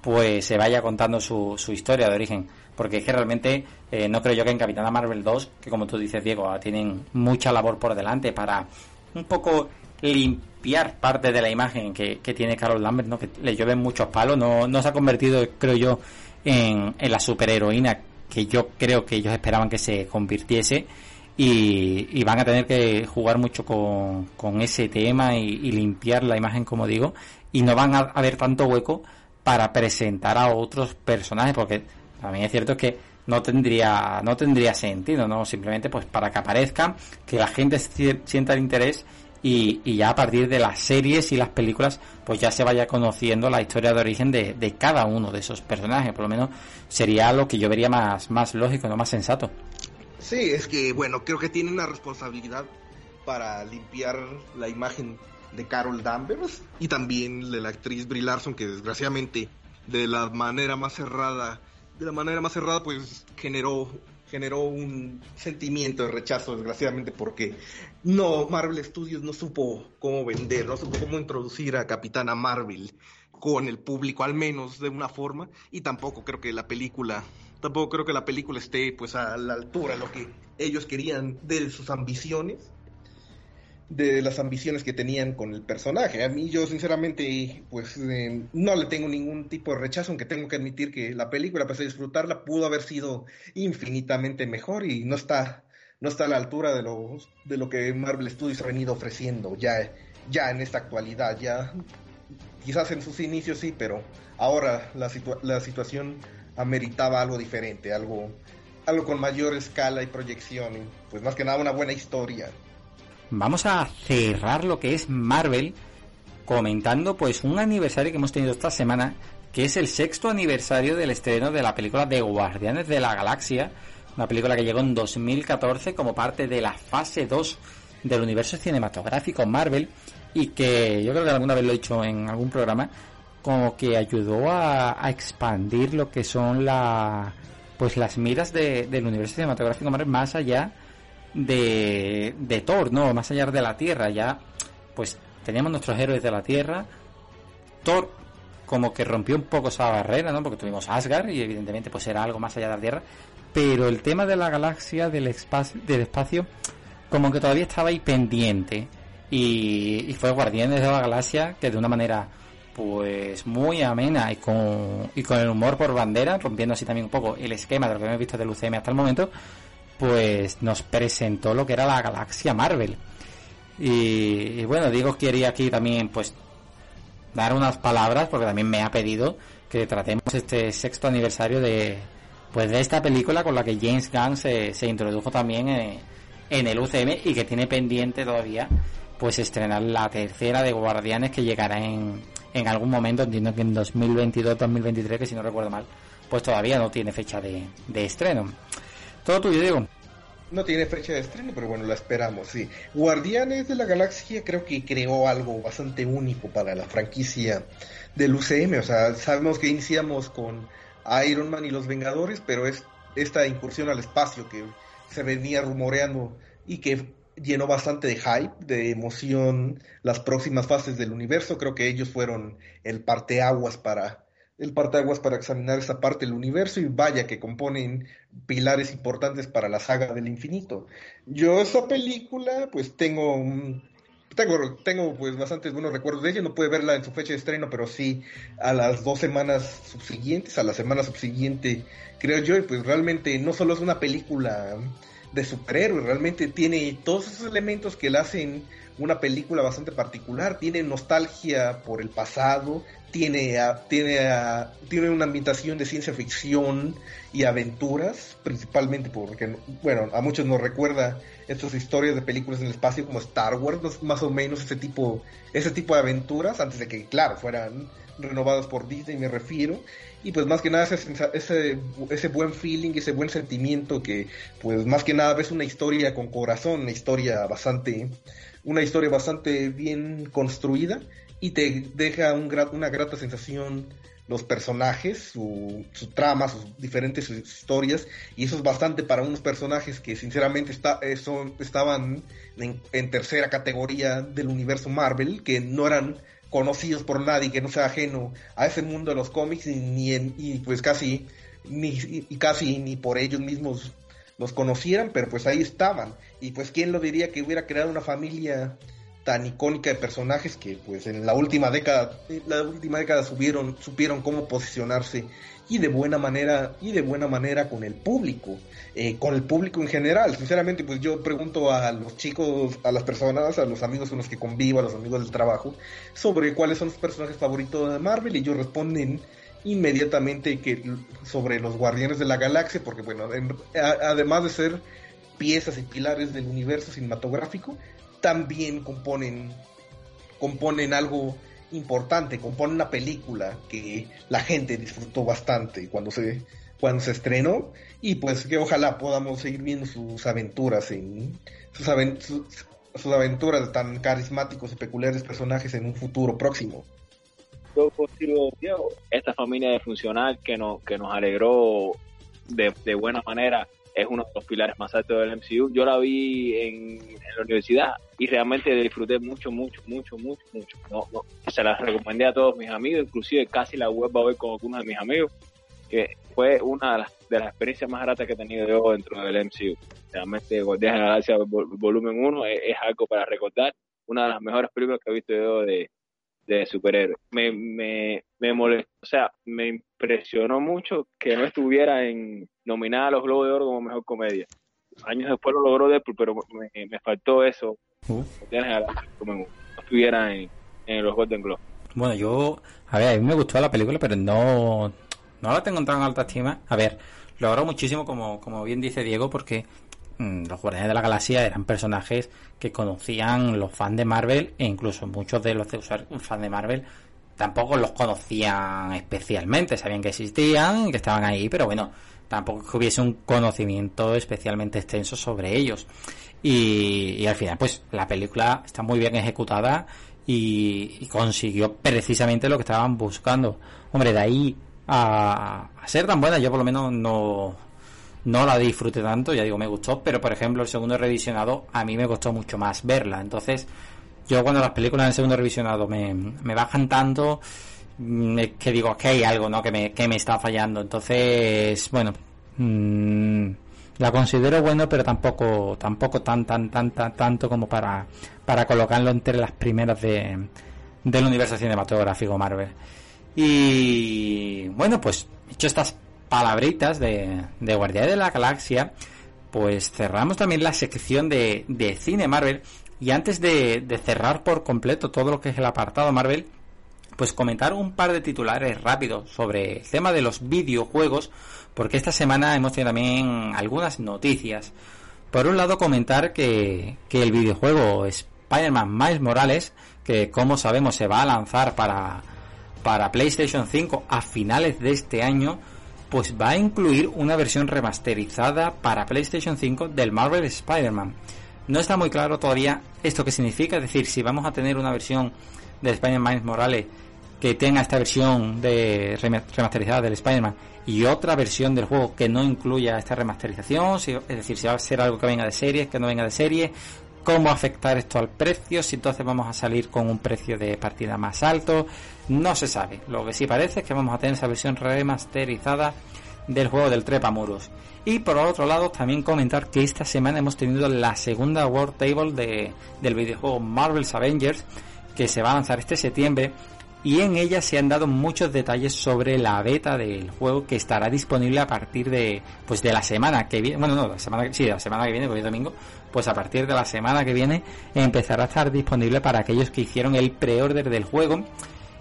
pues se vaya contando su, su historia de origen. Porque es que realmente eh, no creo yo que en Capitana Marvel 2, que como tú dices Diego, tienen mucha labor por delante para un poco limpiar parte de la imagen que, tiene Carol Lambert, ¿no? que le llueven muchos palos, no, no se ha convertido, creo yo, en, en la superheroína que yo creo que ellos esperaban que se convirtiese y, van a tener que jugar mucho con, con ese tema y, limpiar la imagen, como digo, y no van a haber tanto hueco para presentar a otros personajes, porque también es cierto que no tendría no tendría sentido, ¿no? Simplemente pues para que aparezcan, que la gente sienta el interés y, y, ya a partir de las series y las películas pues ya se vaya conociendo la historia de origen de, de, cada uno de esos personajes. Por lo menos sería lo que yo vería más, más lógico no más sensato Sí, es que, bueno, creo que tiene una responsabilidad para limpiar la imagen de Carol Danvers y también de la actriz Brie Larson, que desgraciadamente de la manera más cerrada, de la manera más cerrada, pues generó generó un sentimiento de rechazo, desgraciadamente, porque no, Marvel Studios no supo cómo vender, no supo cómo introducir a Capitana Marvel con el público, al menos de una forma, y tampoco creo que la película tampoco creo que la película esté pues a la altura lo que ellos querían de sus ambiciones de las ambiciones que tenían con el personaje. A mí yo sinceramente pues eh, no le tengo ningún tipo de rechazo, aunque tengo que admitir que la película, para disfrutarla, pudo haber sido infinitamente mejor y no está, no está a la altura de lo, de lo que Marvel Studios ha venido ofreciendo ya, ya en esta actualidad. Ya quizás en sus inicios sí, pero ahora la, la situación ameritaba algo diferente, algo, algo con mayor escala y proyección, y pues más que nada una buena historia. Vamos a cerrar lo que es Marvel comentando pues un aniversario que hemos tenido esta semana, que es el sexto aniversario del estreno de la película de Guardianes de la Galaxia, una película que llegó en 2014 como parte de la fase 2 del universo cinematográfico Marvel y que yo creo que alguna vez lo he dicho en algún programa, como que ayudó a, expandir lo que son la pues las miras de, del universo cinematográfico más allá de, de Thor, ¿no? Más allá de la Tierra, ya pues teníamos nuestros héroes de la Tierra. Thor como que rompió un poco esa barrera, ¿no? Porque tuvimos Asgard y evidentemente pues era algo más allá de la Tierra. Pero el tema de la galaxia, del espacio, del espacio, como que todavía estaba ahí pendiente. Y, y fue Guardianes de la Galaxia que de una manera pues muy amena y con, y con el humor por bandera, rompiendo así también un poco el esquema de lo que hemos visto del UCM hasta el momento, pues nos presentó lo que era la galaxia Marvel. Y, bueno, digo, quería aquí también pues dar unas palabras porque también me ha pedido que tratemos este sexto aniversario de pues de esta película con la que James Gunn se, se introdujo también en, en el UCM y que tiene pendiente todavía pues estrenar la tercera de Guardianes que llegará en, en algún momento, entiendo que en 2022-2023, que si no recuerdo mal, pues todavía no tiene fecha de, estreno. Todo tuyo, Diego. No tiene fecha de estreno, pero bueno, la esperamos, sí. Guardianes de la Galaxia creo que creó algo bastante único para la franquicia del UCM. O sea, sabemos que iniciamos con Iron Man y los Vengadores, pero es esta incursión al espacio que se venía rumoreando y que llenó bastante de hype, de emoción las próximas fases del universo. Creo que ellos fueron el parteaguas para el parteaguas para examinar esa parte del universo y vaya que componen pilares importantes para la saga del infinito. Yo esa película pues tengo tengo, tengo pues bastantes buenos recuerdos de ella, no pude verla en su fecha de estreno, pero sí a las dos semanas subsiguientes, a la semana subsiguiente, creo yo, y pues realmente no solo es una película de superhéroe, realmente tiene todos esos elementos que le hacen una película bastante particular, tiene nostalgia por el pasado, tiene, tiene, tiene una ambientación de ciencia ficción y aventuras, principalmente porque, bueno, a muchos nos recuerda estas historias de películas en el espacio como Star Wars, más o menos ese tipo, ese tipo de aventuras, antes de que, claro, fueran renovadas por Disney, me refiero, y pues más que nada ese, ese, ese buen feeling, ese buen sentimiento que pues más que nada ves una historia con corazón, una historia bastante, una historia bastante bien construida y te deja un, una grata sensación los personajes, su, su, trama, sus diferentes historias, y eso es bastante para unos personajes que sinceramente está, eh, estaban en, en, tercera categoría del universo Marvel, que no eran conocidos por nadie que no sea ajeno a ese mundo de los cómics y, ni y pues casi ni y casi ni por ellos mismos los conocieran, pero pues ahí estaban. Y pues quién lo diría que hubiera creado una familia tan icónica de personajes que pues en la última década, la última década subieron, supieron cómo posicionarse y de buena manera, y de buena manera con el público, eh, con el público en general. Sinceramente, pues yo pregunto a los chicos, a las personas, a los amigos con los que convivo, a los amigos del trabajo, sobre cuáles son los personajes favoritos de Marvel y ellos responden inmediatamente que sobre los Guardianes de la Galaxia, porque bueno, además de ser piezas y pilares del universo cinematográfico, también componen, componen algo importante, componen una película que la gente disfrutó bastante cuando se, cuando se estrenó y pues que ojalá podamos seguir viendo sus aventuras en sus, sus, aventuras de tan carismáticos y peculiares personajes en un futuro próximo. Yo esta familia funcional que nos, que nos alegró de, de buena manera es uno de los pilares más altos del MCU. Yo la vi en, la universidad y realmente disfruté mucho, mucho, mucho, mucho, mucho. No, se la recomendé a todos mis amigos, inclusive casi la vuelvo a ver con algunos de mis amigos, que fue una de las, de las experiencias más gratas que he tenido yo dentro del MCU. Realmente Guardianes de la Galaxia Volumen 1 es, algo para recordar, una de las mejores películas que he visto yo de, de superhéroes. Me, me, me molestó, o sea, me impresionó mucho que no estuviera en nominada a los Globos de Oro como mejor comedia. Años después lo logró Deadpool, pero me, me faltó eso. Uh. Como no estuviera en, en los Golden Globes. Bueno, yo, a ver, a mí me gustó la película, pero no, no la tengo tan alta estima. A ver, logró muchísimo, como, como bien dice Diego, porque los Guardianes de la Galaxia eran personajes que conocían los fans de Marvel e incluso muchos de los fans de Marvel tampoco los conocían especialmente, sabían que existían, que estaban ahí, pero bueno, tampoco que hubiese un conocimiento especialmente extenso sobre ellos. Y, al final, pues la película está muy bien ejecutada y, consiguió precisamente lo que estaban buscando. Hombre, de ahí a, a ser tan buena, yo por lo menos no, no la disfruté tanto, ya digo, me gustó, pero por ejemplo el segundo revisionado a mí me costó mucho más verla. Entonces, yo cuando las películas en segundo revisionado me, me bajan tanto, mm, que digo que hay algo, ¿no? Que me, que me está fallando. Entonces, bueno, mm, la considero bueno, pero tampoco, tampoco tan, tan, tan, tan, tanto como para, para colocarlo entre las primeras de, del universo cinematográfico Marvel. Y bueno, pues hecho estas palabritas de, de Guardia de la Galaxia, pues cerramos también la sección de, de cine Marvel. Y antes de, cerrar por completo todo lo que es el apartado Marvel, pues comentar un par de titulares rápidos sobre el tema de los videojuegos, porque esta semana hemos tenido también algunas noticias. Por un lado, comentar que, que el videojuego Spider-Man Miles Morales, que como sabemos se va a lanzar para, para PlayStation 5 a finales de este año, pues va a incluir una versión remasterizada para PlayStation 5 del Marvel Spider-Man. No está muy claro todavía esto que significa, es decir, si vamos a tener una versión de Spider-Man Morales que tenga esta versión de remasterizada del Spider-Man y otra versión del juego que no incluya esta remasterización, es decir, si va a ser algo que venga de serie, que no venga de serie, cómo afectar esto al precio, si entonces vamos a salir con un precio de partida más alto, no se sabe. Lo que sí parece es que vamos a tener esa versión remasterizada del juego del Trepamuros. Y por otro lado, también comentar que esta semana hemos tenido la segunda World Table de, del videojuego Marvel's Avengers, que se va a lanzar este septiembre y en ella se han dado muchos detalles sobre la beta del juego que estará disponible a partir de pues de la semana que viene, bueno, no, la semana sí, la semana que viene, porque es domingo, pues a partir de la semana que viene empezará a estar disponible para aquellos que hicieron el pre-order del juego.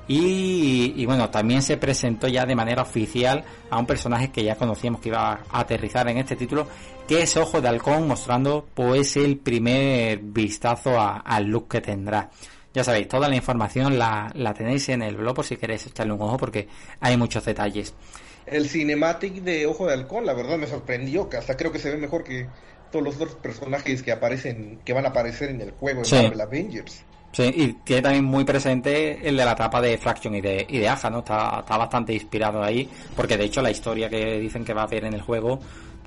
Y, bueno, también se presentó ya de manera oficial a un personaje que ya conocíamos que iba a aterrizar en este título, que es Ojo de Halcón, mostrando pues el primer vistazo al look que tendrá. Ya sabéis, toda la información la, la tenéis en el blog por si queréis echarle un ojo porque hay muchos detalles. El cinematic de Ojo de Halcón, la verdad me sorprendió, que hasta creo que se ve mejor que todos los otros personajes que aparecen, que van a aparecer en el juego de Marvel Avengers. Sí, y tiene también muy presente el de la etapa de Fraction y de, y de Aja, ¿no? Está, está bastante inspirado ahí, porque de hecho la historia que dicen que va a haber en el juego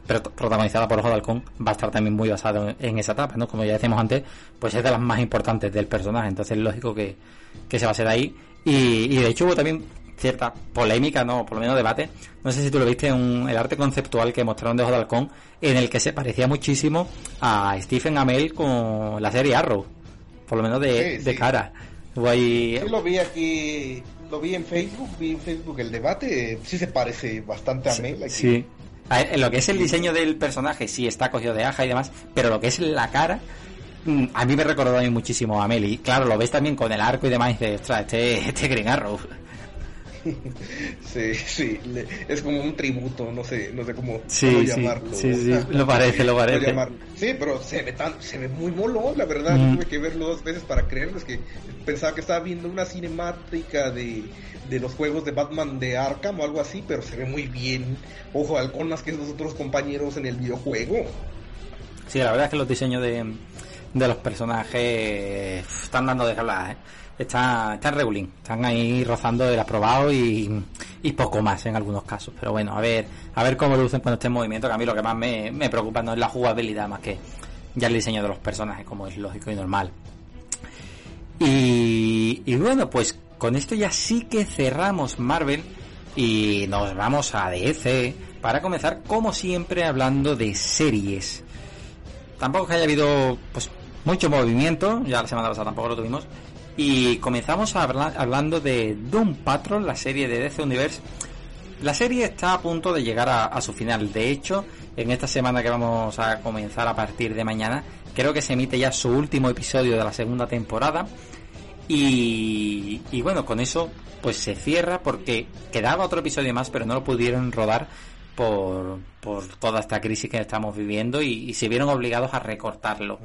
protagonizada por Ojo de Halcón, va a estar también muy basado en, esa etapa, ¿no? Como ya decíamos antes, pues es de las más importantes del personaje, entonces es lógico que, se va a hacer ahí. Y, de hecho hubo también cierta polémica, no, por lo menos debate. No sé si tú lo viste en el arte conceptual que mostraron de Ojo de Halcón, en el que se parecía muchísimo a Stephen Amell con la serie Arrow. por lo menos de, de cara. Lo vi aquí, lo vi en Facebook, vi en Facebook el debate, sí se parece bastante a Mel. Aquí. Sí. En lo que es el diseño del personaje, sí está cogido de aja y demás, pero lo que es la cara, mm, a mí me recordó a mí muchísimo a Mel. Y claro, lo ves también con el arco y demás, y dices, ostras, este, este Green Arrow. Sí, sí, es como un tributo, no sé, no sé cómo, llamarlo. Sí, sí, lo parece, lo parece. Sí, pero se ve tan, se ve muy molón, la verdad. Mm. Tuve que verlo dos veces para creerlo, es que pensaba que estaba viendo una cinemática de, de los juegos de Batman de Arkham o algo así, pero se ve muy bien. Ojo, más que los otros compañeros en el videojuego. Sí, la verdad es que los diseños de, de los personajes están dando de hablar, ¿eh? Está, está regulín, están ahí rozando el aprobado y, poco más en algunos casos. Pero bueno, a ver, a ver cómo lucen cuando esté en movimiento, que a mí lo que más me, me preocupa no es la jugabilidad más que ya el diseño de los personajes, como es lógico y normal. Y, y bueno, pues con esto ya sí que cerramos Marvel y nos vamos a DC para comenzar como siempre hablando de series. Tampoco que haya habido pues mucho movimiento, ya la semana pasada tampoco lo tuvimos, y comenzamos hablando de Doom Patrol, la serie de DC Universe. La serie está a punto de llegar a, su final. De hecho, en esta semana que vamos a comenzar a partir de mañana, creo que se emite ya su último episodio de la segunda temporada. Y, y bueno, con eso pues se cierra porque quedaba otro episodio más, pero no lo pudieron rodar por, por toda esta crisis que estamos viviendo y, y se vieron obligados a recortarlo.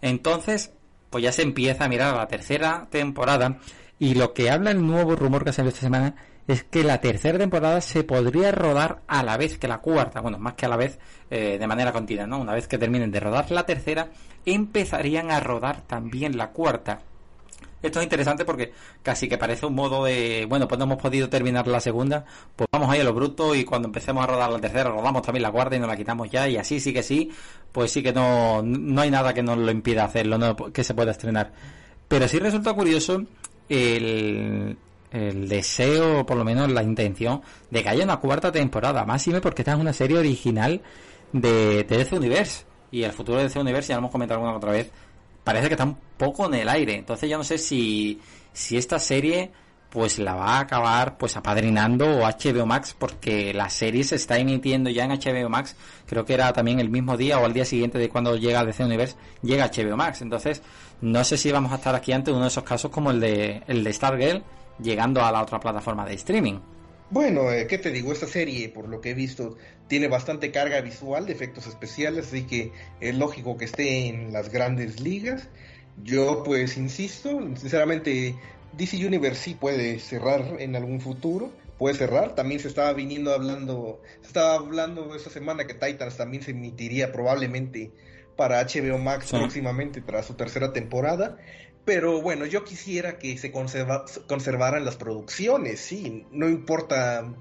Entonces, pues ya se empieza a mirar la tercera temporada y lo que habla el nuevo rumor que ha salido esta semana es que la tercera temporada se podría rodar a la vez que la cuarta, bueno, más que a la vez eh, de manera continua, ¿no? Una vez que terminen de rodar la tercera, empezarían a rodar también la cuarta. Esto es interesante porque casi que parece un modo de, bueno, pues no hemos podido terminar la segunda, pues vamos ahí a lo bruto y cuando empecemos a rodar la tercera, rodamos también la cuarta y nos la quitamos ya y así sí que sí, pues sí que no, no hay nada que nos lo impida hacerlo, no, que se pueda estrenar. Pero sí resulta curioso el, el deseo, o por lo menos la intención, de que haya una cuarta temporada, más y porque esta es una serie original de, de DC Universe. Y el futuro de DC Universe, ya lo hemos comentado alguna otra vez, parece que está un poco en el aire. Entonces ya no sé si, si esta serie pues la va a acabar pues apadrinando o HBO Max porque la serie se está emitiendo ya en HBO Max. Creo que era también el mismo día o al día siguiente de cuando llega DC Universe llega HBO Max. Entonces no sé si vamos a estar aquí ante uno de esos casos como el de el de Stargirl llegando a la otra plataforma de streaming bueno, eh, ¿qué te digo? Esta serie, por lo que he visto, tiene bastante carga visual de efectos especiales, así que es lógico que esté en las grandes ligas. Yo, pues, insisto, sinceramente, DC Universe sí puede cerrar en algún futuro, puede cerrar. También se estaba viniendo hablando, se estaba hablando esta semana que Titans también se emitiría probablemente para HBO Max próximamente tras su tercera temporada. Pero bueno, yo quisiera que se conserva, conservaran las producciones, sí, no importa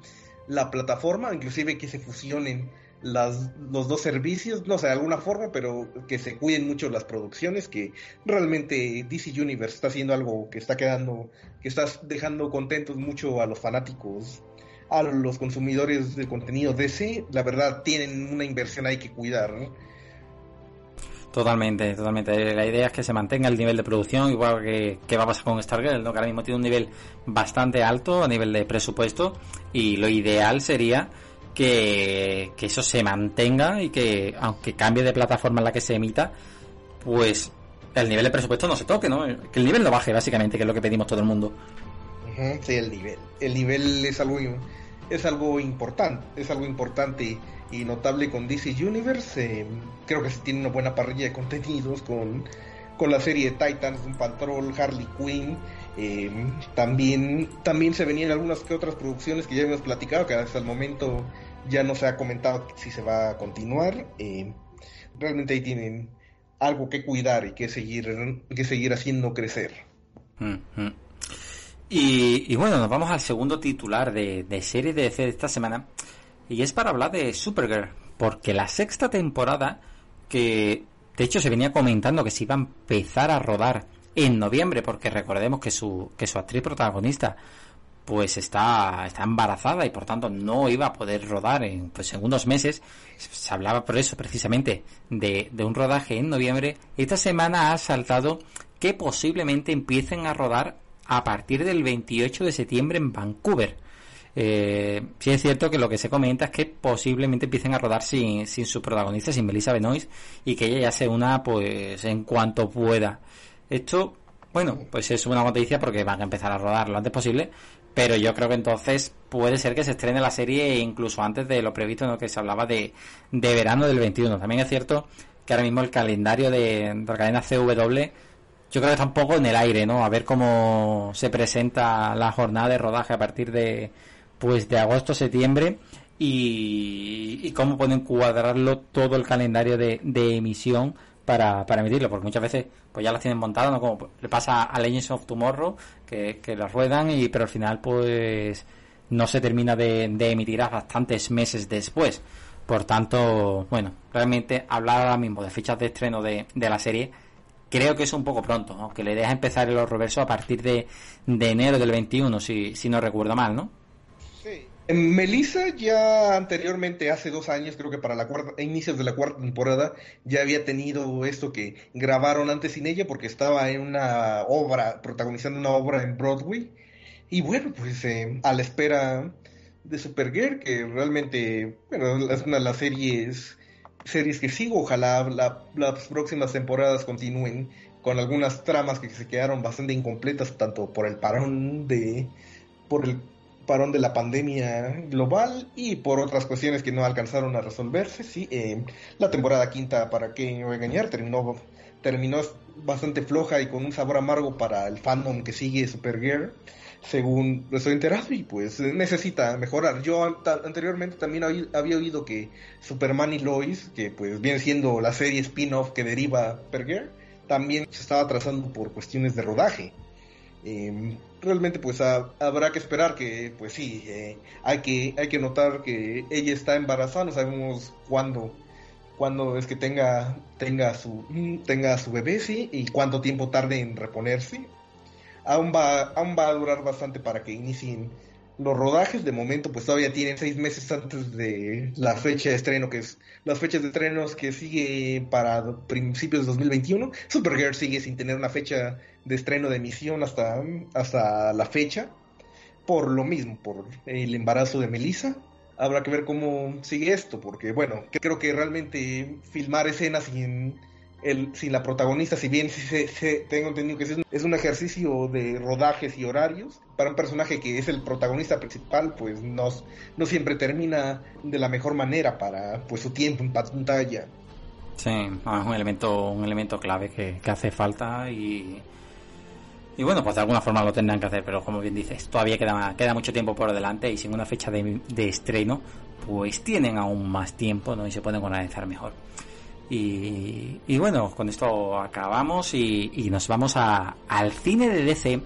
la plataforma, inclusive que se fusionen las, los dos servicios, no sé, de alguna forma, pero que se cuiden mucho las producciones, que realmente DC Universe está haciendo algo que está quedando, que está dejando contentos mucho a los fanáticos, a los consumidores de contenido DC, la verdad tienen una inversión ahí que cuidar. Totalmente, totalmente. La idea es que se mantenga el nivel de producción, igual que, va a pasar con Stargirl, ¿no? que ahora mismo tiene un nivel bastante alto a nivel de presupuesto y lo ideal sería que, eso se mantenga y que aunque cambie de plataforma en la que se emita, pues el nivel de presupuesto no se toque, ¿no? Que el nivel no baje, básicamente, que es lo que pedimos todo el mundo. Sí, el nivel. El nivel es algo, es algo importante, es algo importante y notable con DC Universe. Eh, creo que se tiene una buena parrilla de contenidos con, con la serie de Titans, un Patrol, Harley Quinn. Eh, también, también se venían algunas que otras producciones que ya hemos platicado, que hasta el momento ya no se ha comentado si se va a continuar. Eh, realmente ahí tienen algo que cuidar y que seguir, que seguir haciendo crecer. Y, bueno, nos vamos al segundo titular de, de serie de esta semana, y es para hablar de Supergirl, porque la sexta temporada, que de hecho se venía comentando que se iba a empezar a rodar en noviembre, porque recordemos que su, que su actriz protagonista pues está, está embarazada y por tanto no iba a poder rodar en, pues en meses. Se hablaba por eso precisamente de, de un rodaje en noviembre. Esta semana ha saltado que posiblemente empiecen a rodar a partir del 28 de septiembre en Vancouver. Eh, sí es cierto que lo que se comenta es que posiblemente empiecen a rodar sin, sin su protagonista, sin Melissa Benoist, y que ella ya se una pues en cuanto pueda. Esto, bueno, pues es una noticia porque van a empezar a rodar lo antes posible, pero yo creo que entonces puede ser que se estrene la serie incluso antes de lo previsto en lo que se hablaba de, de verano del 21. También es cierto que ahora mismo el calendario de, de la cadena CW yo creo que está un poco en el aire, ¿no? A ver cómo se presenta la jornada de rodaje a partir de pues de agosto septiembre y, cómo pueden cuadrarlo todo el calendario de, de emisión para, para emitirlo, porque muchas veces pues ya las tienen montadas, ¿no? Como le pasa a Legends of Tomorrow, que, que las ruedan y pero al final pues no se termina de, de emitir a bastantes meses después. Por tanto, bueno, realmente hablar ahora mismo de fechas de estreno de, de la serie creo que es un poco pronto, ¿no? que le deja empezar el reverso a partir de, de enero del 21, si, si no recuerdo mal, ¿no? Sí. Melissa ya anteriormente, hace dos años, creo que para la cuarta, inicios de la cuarta temporada, ya había tenido esto que grabaron antes sin ella porque estaba en una obra, protagonizando una obra en Broadway. Y bueno, pues eh, a la espera de Supergirl, que realmente, bueno, es una de las series series que sigo. Ojalá las próximas temporadas continúen con algunas tramas que se quedaron bastante incompletas, tanto por el parón de por el parón de la pandemia global y por otras cuestiones que no alcanzaron a resolverse. Sí, eh, la temporada quinta, para qué voy engañar, terminó terminó bastante floja y con un sabor amargo para el fandom que sigue Supergirl según estoy enterado y pues necesita mejorar. Yo anteriormente también había oído que Superman y Lois, que pues viene siendo la serie spin-off que deriva Supergirl, también se estaba trazando por cuestiones de rodaje. Em, realmente pues habrá que esperar que pues sí, eh, hay, que, hay que notar que ella está embarazada, no sabemos cuándo cuándo es que tenga tenga su tenga su bebé sí y cuánto tiempo tarde en reponerse aún va, aún va a durar bastante para que inicien los rodajes. De momento, pues todavía tienen seis meses antes de la fecha de estreno, que es las fechas de estrenos que sigue para principios de 2021. Supergirl sigue sin tener una fecha de estreno de emisión hasta, hasta la fecha. Por lo mismo, por el embarazo de Melissa. Habrá que ver cómo sigue esto, porque bueno, creo que realmente filmar escenas sin el, si la protagonista, si bien se, tengo entendido que es un, ejercicio de rodajes y horarios, para un personaje que es el protagonista principal, pues no, siempre termina de la mejor manera para pues su tiempo en pantalla. Sí, es un elemento, un elemento clave que, hace falta y, y bueno, pues de alguna forma lo tendrán que hacer, pero como bien dices, todavía queda, queda mucho tiempo por delante y sin una fecha de, de estreno, pues tienen aún más tiempo ¿no? y se pueden organizar mejor. Y, bueno, con esto acabamos y, nos vamos a, al cine de DC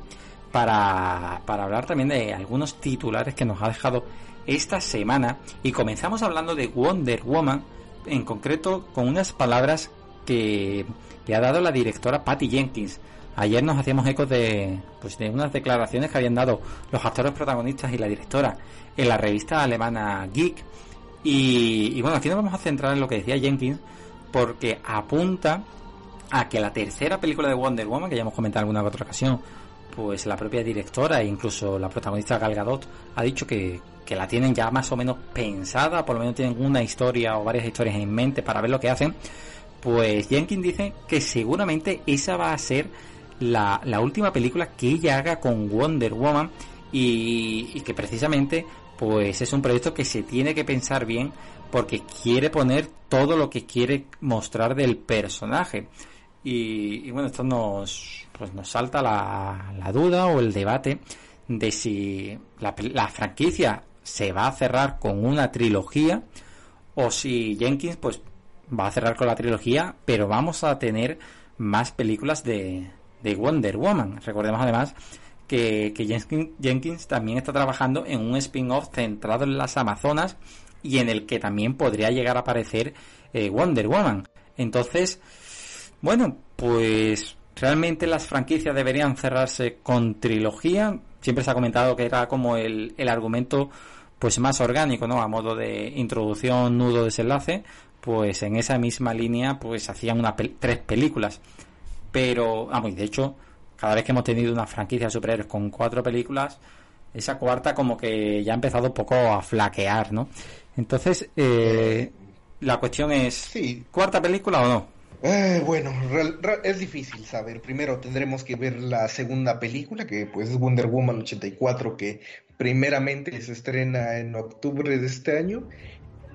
para, para hablar también de algunos titulares que nos ha dejado esta semana. Y comenzamos hablando de Wonder Woman, en concreto con unas palabras que, que ha dado la directora Patty Jenkins. Ayer nos hacíamos eco de, pues de unas declaraciones que habían dado los actores protagonistas y la directora en la revista alemana Geek. Y bueno, aquí nos vamos a centrar en lo que decía Jenkins porque apunta a que la tercera película de Wonder Woman, que ya hemos comentado en alguna otra ocasión, pues la propia directora e incluso la protagonista Gal Gadot ha dicho que, que la tienen ya más o menos pensada, por lo menos tienen una historia o varias historias en mente para ver lo que hacen, pues Jenkins dice que seguramente esa va a ser la, la última película que ella haga con Wonder Woman y, y que precisamente pues es un proyecto que se tiene que pensar bien porque quiere poner todo lo que quiere mostrar del personaje. Y, bueno, esto nos, pues nos salta la, la, duda o el debate de si la, franquicia se va a cerrar con una trilogía o si Jenkins pues va a cerrar con la trilogía, pero vamos a tener más películas de, de Wonder Woman. Recordemos además que, que Jenkins también está trabajando en un spin-off centrado en las Amazonas y en el que también podría llegar a aparecer eh, Wonder Woman. Entonces, bueno, pues realmente las franquicias deberían cerrarse con trilogía. Siempre se ha comentado que era como el, el argumento pues más orgánico, ¿no? A modo de introducción, nudo, desenlace, pues en esa misma línea pues hacían una tres películas. pero, vamos, y de hecho, cada vez que hemos tenido una franquicia de con cuatro películas, esa cuarta como que ya ha empezado un poco a flaquear, ¿no? Entonces, eh, la cuestión es, Sí. ¿cuarta película o no? Eh, bueno, es difícil saber. Primero tendremos que ver la segunda película, que pues es Wonder Woman 84, que primeramente se estrena en octubre de este año.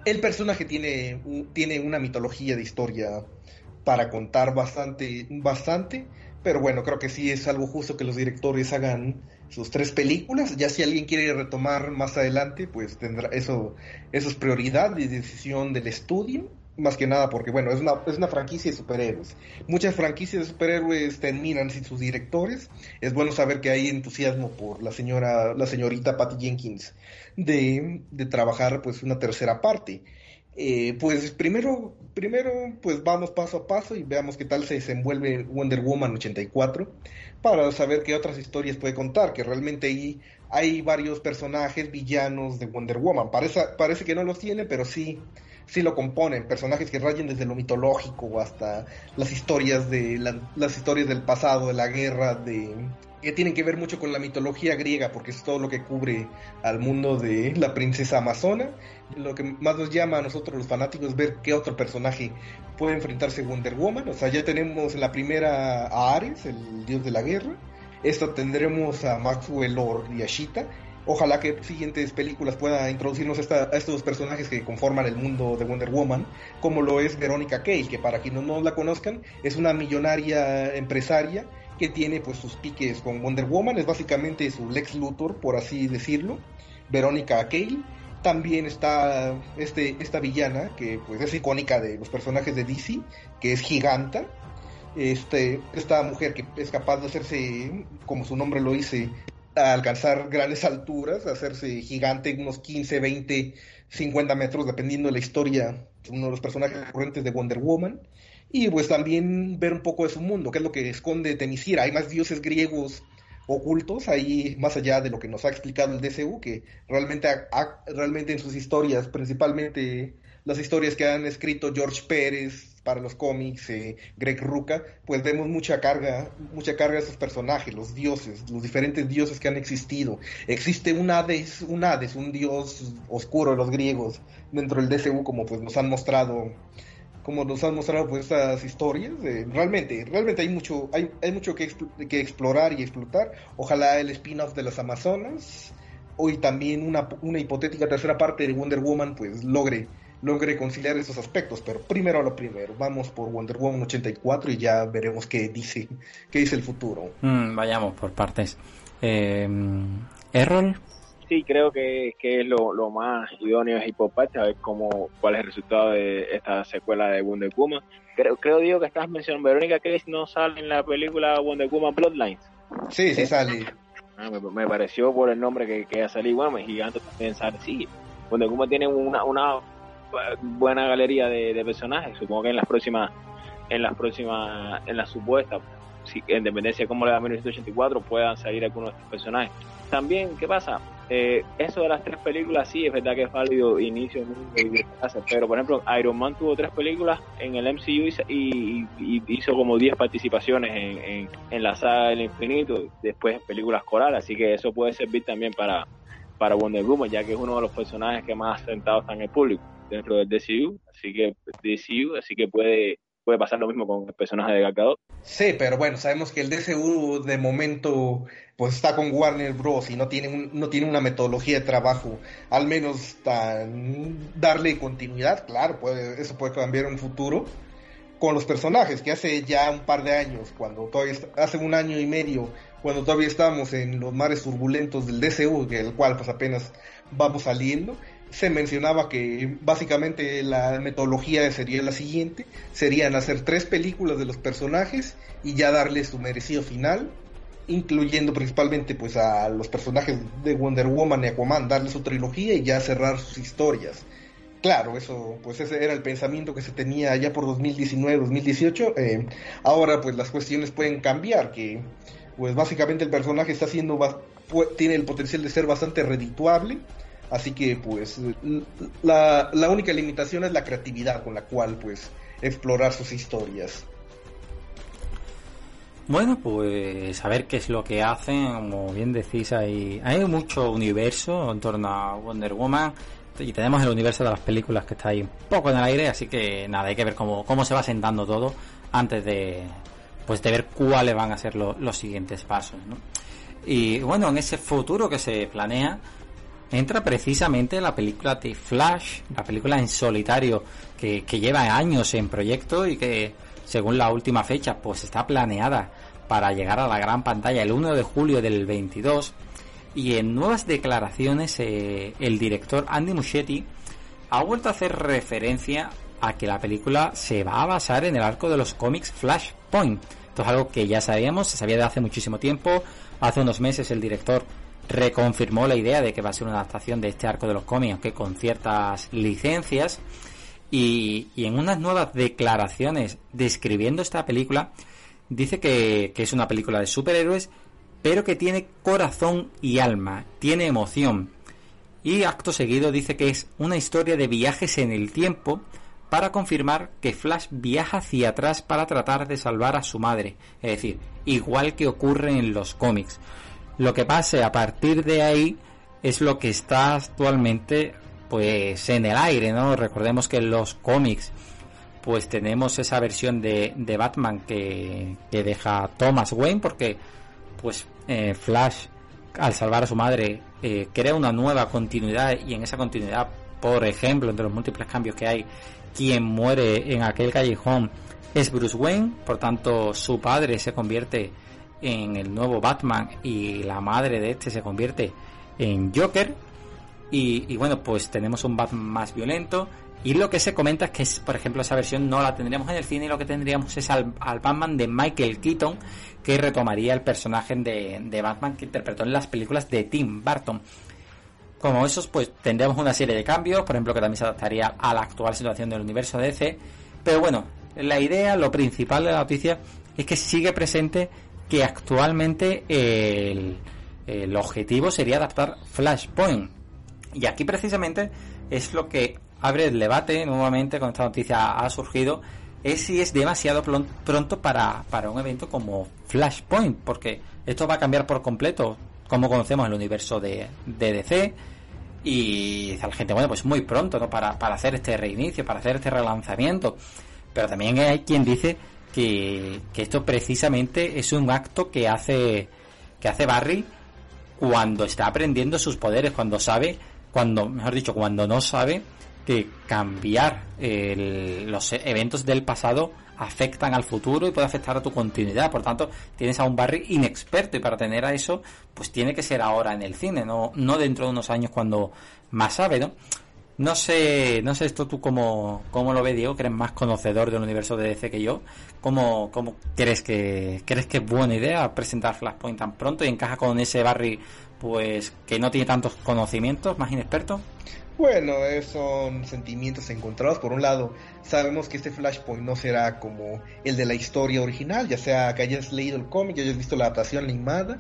El personaje tiene, tiene una mitología de historia para contar bastante, bastante, pero bueno, creo que sí es algo justo que los directores hagan sus tres películas. Ya si alguien quiere retomar más adelante, pues tendrá eso, eso es prioridad y decisión del estudio. Más que nada porque, bueno, es una, es una franquicia de superhéroes. Muchas franquicias de superhéroes terminan sin sus directores. Es bueno saber que hay entusiasmo por la señora, la señorita Patty Jenkins de, de trabajar pues una tercera parte. Eh, pues primero, primero pues vamos paso a paso y veamos qué tal se desenvuelve Wonder Woman 84 para saber qué otras historias puede contar, que realmente ahí hay varios personajes villanos de Wonder Woman. Parece, parece que no los tiene, pero sí, sí lo componen, personajes que rayen desde lo mitológico hasta las historias de la- las historias del pasado, de la guerra, de que tienen que ver mucho con la mitología griega, porque es todo lo que cubre al mundo de la princesa amazona. Lo que más nos llama a nosotros los fanáticos es ver qué otro personaje puede enfrentarse Wonder Woman. O sea, ya tenemos en la primera a Ares, el dios de la guerra. Esta tendremos a Maxwell Lord y a Sheeta. Ojalá que siguientes películas puedan introducirnos esta- a estos personajes que conforman el mundo de Wonder Woman, como lo es Verónica Cale, que para quienes no la conozcan, es una millonaria empresaria que tiene pues sus piques con Wonder Woman, es básicamente su Lex Luthor, por así decirlo, Verónica Cale. También está este, esta villana, que pues es icónica de los personajes de DC, que es Giganta, este, esta mujer que es capaz de hacerse, como su nombre lo dice, alcanzar grandes alturas, hacerse gigante, unos 15, 20, 50 metros, dependiendo de la historia, uno de los personajes recurrentes de Wonder Woman. Y pues también ver un poco de su mundo, qué es lo que esconde Temisira. Hay más dioses griegos ocultos ahí, más allá de lo que nos ha explicado el DCU, que realmente, realmente en sus historias, principalmente las historias que han escrito George Pérez para los cómics, eh, Greg Ruca, pues vemos mucha carga, mucha carga de esos personajes, los dioses, los diferentes dioses que han existido. Existe un Hades, un Hades, un dios oscuro de los griegos dentro del DCU, como pues nos han mostrado como nos han mostrado pues estas historias eh, realmente realmente hay mucho hay, hay mucho que, que explorar y explotar. Ojalá el spin-off de las amazonas hoy también una, una hipotética tercera parte de Wonder Woman pues logre logre conciliar esos aspectos. Pero primero a lo primero vamos por Wonder Woman 84 y ya veremos qué dice qué dice el futuro. Mm, vayamos por partes. Eh, Errol, Sí, creo que, que es lo, lo más idóneo es Hipopatch, a ver cómo, cuál es el resultado de esta secuela de Wonder Woman. Creo, creo digo que estás mencionando, Verónica Case no sale en la película Wonder Woman Bloodlines. sí sí sale Ah, me, me pareció por el nombre que, que ha salido, bueno, me gigante también sale, sí. Wonder Woman tiene una, una eh, buena galería de, de personajes, supongo que en las próximas, en las próximas, en las supuestas, si, en dependencia de cómo le da 1984, puedan salir algunos de estos personajes. También, ¿qué pasa? Eh, eso de las tres películas, sí, es verdad que es válido inicio, y pero por ejemplo, Iron Man tuvo tres películas en el MCU y, hizo como 10 participaciones en, en, en la saga del infinito, después películas corales, así que eso puede servir también para, para Wonder Woman, ya que es uno de los personajes que más sentados está en el público dentro del DCU, así que DCU, así que puede puede pasar lo mismo con el personaje de. Sí, pero bueno, sabemos que el DCU de momento pues está con Warner Bros. y no tiene, un- no tiene una metodología de trabajo, al menos tan darle continuidad, claro, puede, eso puede cambiar en un futuro con los personajes, que hace ya un par de años, cuando todavía, hace un año y medio, cuando todavía estábamos en los mares turbulentos del DCU, que el cual pues apenas vamos saliendo, se mencionaba que básicamente la metodología sería la siguiente, serían hacer tres películas de los personajes y ya darle su merecido final, incluyendo principalmente pues a los personajes de Wonder Woman y Aquaman, darle su trilogía y ya cerrar sus historias. Claro, eso, pues ese era el pensamiento que se tenía ya por 2019-2018. Eh, ahora, pues las cuestiones pueden cambiar, que pues básicamente el personaje está siendo, tiene el potencial de ser bastante redituable. Así que, pues, la, la única limitación es la creatividad con la cual, pues, explorar sus historias. Bueno, pues a ver qué es lo que hacen, como bien decís, hay, hay mucho universo en torno a Wonder Woman y tenemos el universo de las películas que está ahí un poco en el aire, así que nada, hay que ver cómo, cómo se va sentando todo antes de, pues de ver cuáles van a ser los siguientes pasos. ¿no? Y bueno, en ese futuro que se planea, entra precisamente la película de Flash, la película en solitario que, lleva años en proyecto y que según la última fecha pues está planeada para llegar a la gran pantalla el 1 de julio del 22 y en nuevas declaraciones eh, el director Andy Muschietti ha vuelto a hacer referencia a que la película se va a basar en el arco de los cómics Flashpoint. Esto es algo que ya sabíamos, se sabía de hace muchísimo tiempo. Hace unos meses el director reconfirmó la idea de que va a ser una adaptación de este arco de los cómics, aunque con ciertas licencias. Y, en unas nuevas declaraciones describiendo esta película, dice que, que es una película de superhéroes pero que tiene corazón y alma, tiene emoción. Y acto seguido dice que es una historia de viajes en el tiempo para confirmar que Flash viaja hacia atrás para tratar de salvar a su madre, es decir, igual que ocurre en los cómics. Lo que pase a partir de ahí es lo que está actualmente pues en el aire, ¿no? Recordemos que en los cómics pues tenemos esa versión de, de Batman que, que deja Thomas Wayne porque pues eh, Flash, al salvar a su madre, eh, crea una nueva continuidad y en esa continuidad, por ejemplo, entre los múltiples cambios que hay, quien muere en aquel callejón es Bruce Wayne, por tanto su padre se convierte en el nuevo Batman y la madre de este se convierte en Joker y, bueno pues tenemos un Batman más violento y lo que se comenta es que, por ejemplo, esa versión no la tendríamos en el cine y lo que tendríamos es al, Batman de Michael Keaton, que retomaría el personaje de, Batman que interpretó en las películas de Tim Burton. Como esos, pues tendríamos una serie de cambios, por ejemplo, que también se adaptaría a la actual situación del universo DC. Pero bueno, la idea, lo principal de la noticia es que sigue presente que actualmente el, el objetivo sería adaptar Flashpoint. Y aquí precisamente es lo que abre el debate nuevamente con esta noticia ha surgido es si es demasiado pronto para, para un evento como Flashpoint, porque esto va a cambiar por completo como conocemos el universo de, DC y dice la gente, bueno, pues muy pronto ¿no? para, para hacer este reinicio, para hacer este relanzamiento. Pero también hay quien dice que, que esto precisamente es un acto que hace, que hace Barry cuando está aprendiendo sus poderes, cuando sabe, cuando, mejor dicho, cuando no sabe que cambiar los eventos del pasado afectan al futuro y puede afectar a tu continuidad. Por tanto, tienes a un Barry inexperto y para tener a eso, pues tiene que ser ahora en el cine, no, no dentro de unos años cuando más sabe, ¿no? No sé, no sé esto tú cómo, cómo lo ves, Diego, que eres más conocedor del universo de DC que yo. ¿Cómo, cómo crees que crees que es buena idea presentar Flashpoint tan pronto y encaja con ese Barry pues que no tiene tantos conocimientos, más inexperto? Bueno, son sentimientos encontrados. Por un lado, sabemos que este Flashpoint no será como el de la historia original, ya sea que hayas leído el cómic, que hayas visto la adaptación animada.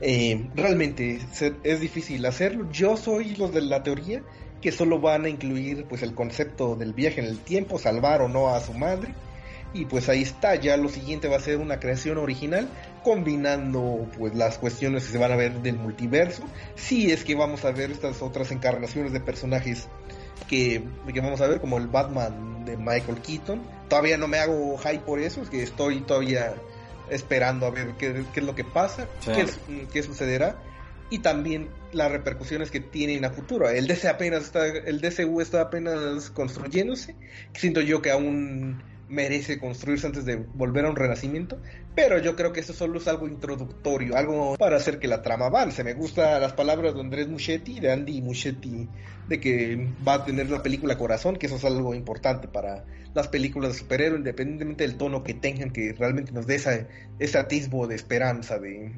Eh, realmente es difícil hacerlo. Yo soy los de la teoría que solo van a incluir pues el concepto del viaje en el tiempo, salvar o no a su madre. Y pues ahí está, ya lo siguiente va a ser una creación original combinando pues las cuestiones que se van a ver del multiverso. Si es que vamos a ver estas otras encarnaciones de personajes que, que, vamos a ver, como el Batman de Michael Keaton. Todavía no me hago high por eso, es que estoy todavía esperando a ver qué, es lo que pasa, qué, qué, sucederá. Y también las repercusiones que tienen a futuro. El DC apenas está, el DCU está apenas construyéndose. Siento yo que aún merece construirse antes de volver a un renacimiento, pero yo creo que eso solo es algo introductorio, algo para hacer que la trama avance. Me gustan las palabras de Andrés Muschetti, de Andy Muschetti, de que va a tener la película corazón, que eso es algo importante para las películas de superhéroe, independientemente del tono que tengan, que realmente nos dé ese atisbo de esperanza, de,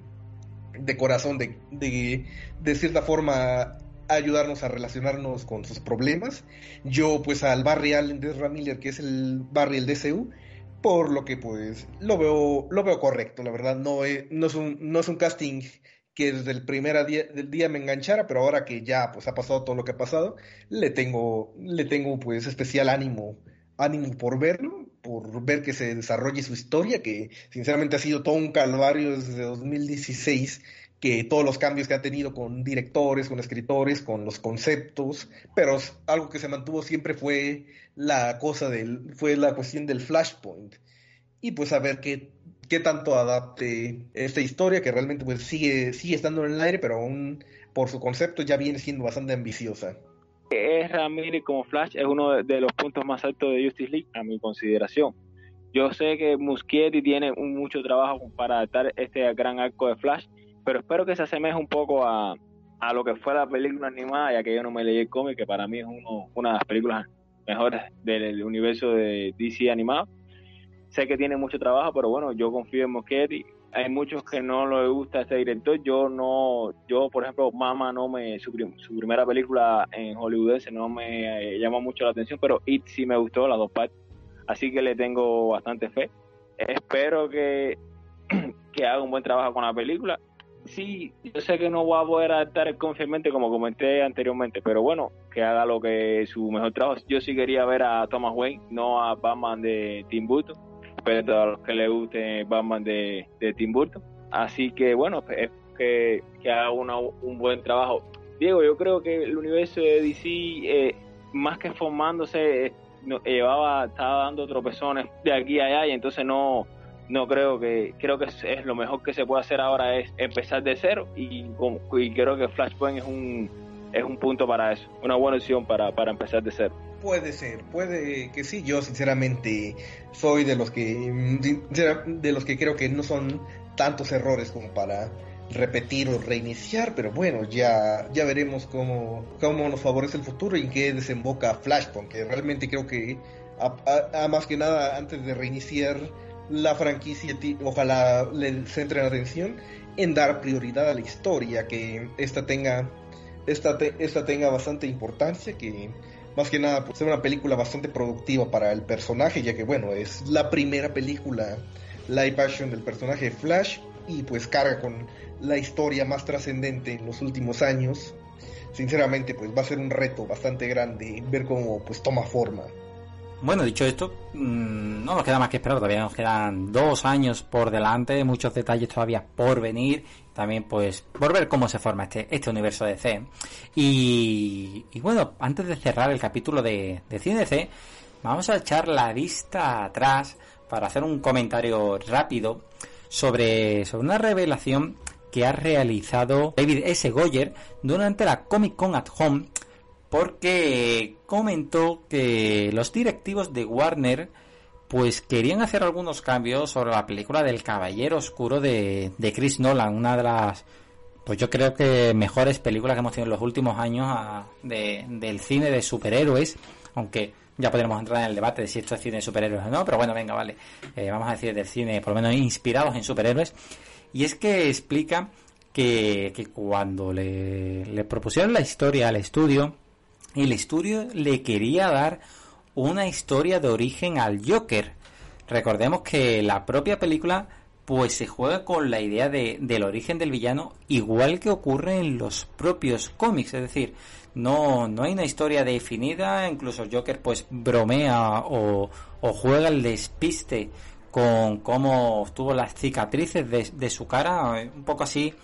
de corazón, de, de, de cierta forma ayudarnos a relacionarnos con sus problemas. Yo pues al Barry Allen de Ramiller, que es el Barry el DCU, por lo que pues lo veo lo veo correcto, la verdad no es, no es un no es un casting que desde el primer día del día me enganchara, pero ahora que ya pues ha pasado todo lo que ha pasado, le tengo le tengo pues especial ánimo ánimo por verlo por ver que se desarrolle su historia, que sinceramente ha sido todo un calvario desde 2016 que todos los cambios que ha tenido con directores, con escritores, con los conceptos, pero algo que se mantuvo siempre fue la cosa del, fue la cuestión del flashpoint. Y pues a ver qué, qué tanto adapte esta historia, que realmente pues sigue, sigue estando en el aire, pero aún por su concepto ya viene siendo bastante ambiciosa. Es Ramírez como Flash es uno de los puntos más altos de Justice League, a mi consideración. Yo sé que Muschietti tiene mucho trabajo para adaptar este gran arco de Flash, pero espero que se asemeje un poco a, a lo que fue la película animada, ya que yo no me leí el cómic, que para mí es una de las películas mejores del universo de DC animado. Sé que tiene mucho trabajo, pero bueno, yo confío en Moschetti. Hay muchos que no le gusta este director. Yo no, yo por ejemplo, Mama no me, su, su primera película en Hollywood no me eh, llama mucho la atención, pero It sí me gustó, las dos partes. Así que le tengo bastante fe. Espero que, que haga un buen trabajo con la película sí, yo sé que no va a poder adaptar confiamente como comenté anteriormente, pero bueno, que haga lo que su mejor trabajo. Yo sí quería ver a Thomas Wayne, no a Batman de Tim Burton, pero a los que le guste Batman de, de Tim Burton. Así que bueno, es que, que haga un buen trabajo. Diego, yo creo que el universo de DC, eh, más que formándose, eh, llevaba, estaba dando tropezones de aquí a allá y entonces no no creo que creo que es, lo mejor que se puede hacer ahora es empezar de cero y, creo que Flashpoint es un es un punto para eso una buena opción para, para empezar de cero puede ser puede que sí. Yo sinceramente soy de los que de los que creo que no son tantos errores como para repetir o reiniciar, pero bueno, ya, ya veremos cómo, cómo nos favorece el futuro y en qué desemboca Flashpoint, que realmente creo que a, más que nada antes de reiniciar la franquicia ojalá le centren atención en dar prioridad a la historia, que esta tenga, esta, esta tenga bastante importancia, que más que nada pues, sea una película bastante productiva para el personaje, ya que bueno, es la primera película live action del personaje Flash y pues carga con la historia más trascendente en los últimos años. Sinceramente, pues va a ser un reto bastante grande ver cómo pues toma forma. Bueno, dicho esto, mm, no nos queda más que esperar, todavía nos quedan dos años por delante, muchos detalles todavía por venir, también pues por ver cómo se forma este, este universo de C. Y, bueno, antes de cerrar el capítulo de, de C, vamos a echar la vista atrás para hacer un comentario rápido sobre, sobre una revelación que ha realizado David S. Goyer durante la Comic Con at Home porque comentó que los directivos de Warner pues querían hacer algunos cambios sobre la película del Caballero Oscuro de, Chris Nolan, una de las pues yo creo que mejores películas que hemos tenido en los últimos años ah, del cine de superhéroes, aunque ya podremos entrar en el debate de si esto es cine de superhéroes o no, pero bueno, venga, vale, eh, vamos a decir del cine por lo menos inspirados en superhéroes, y es que explica que, que cuando le, le propusieron la historia al estudio, el estudio le quería dar una historia de origen al Joker. Recordemos que la propia película pues se juega con la idea de, del origen del villano igual que ocurre en los propios cómics, es decir, no, no hay una historia definida, incluso Joker pues bromea o, o juega el despiste con cómo tuvo las cicatrices de, de su cara, un poco así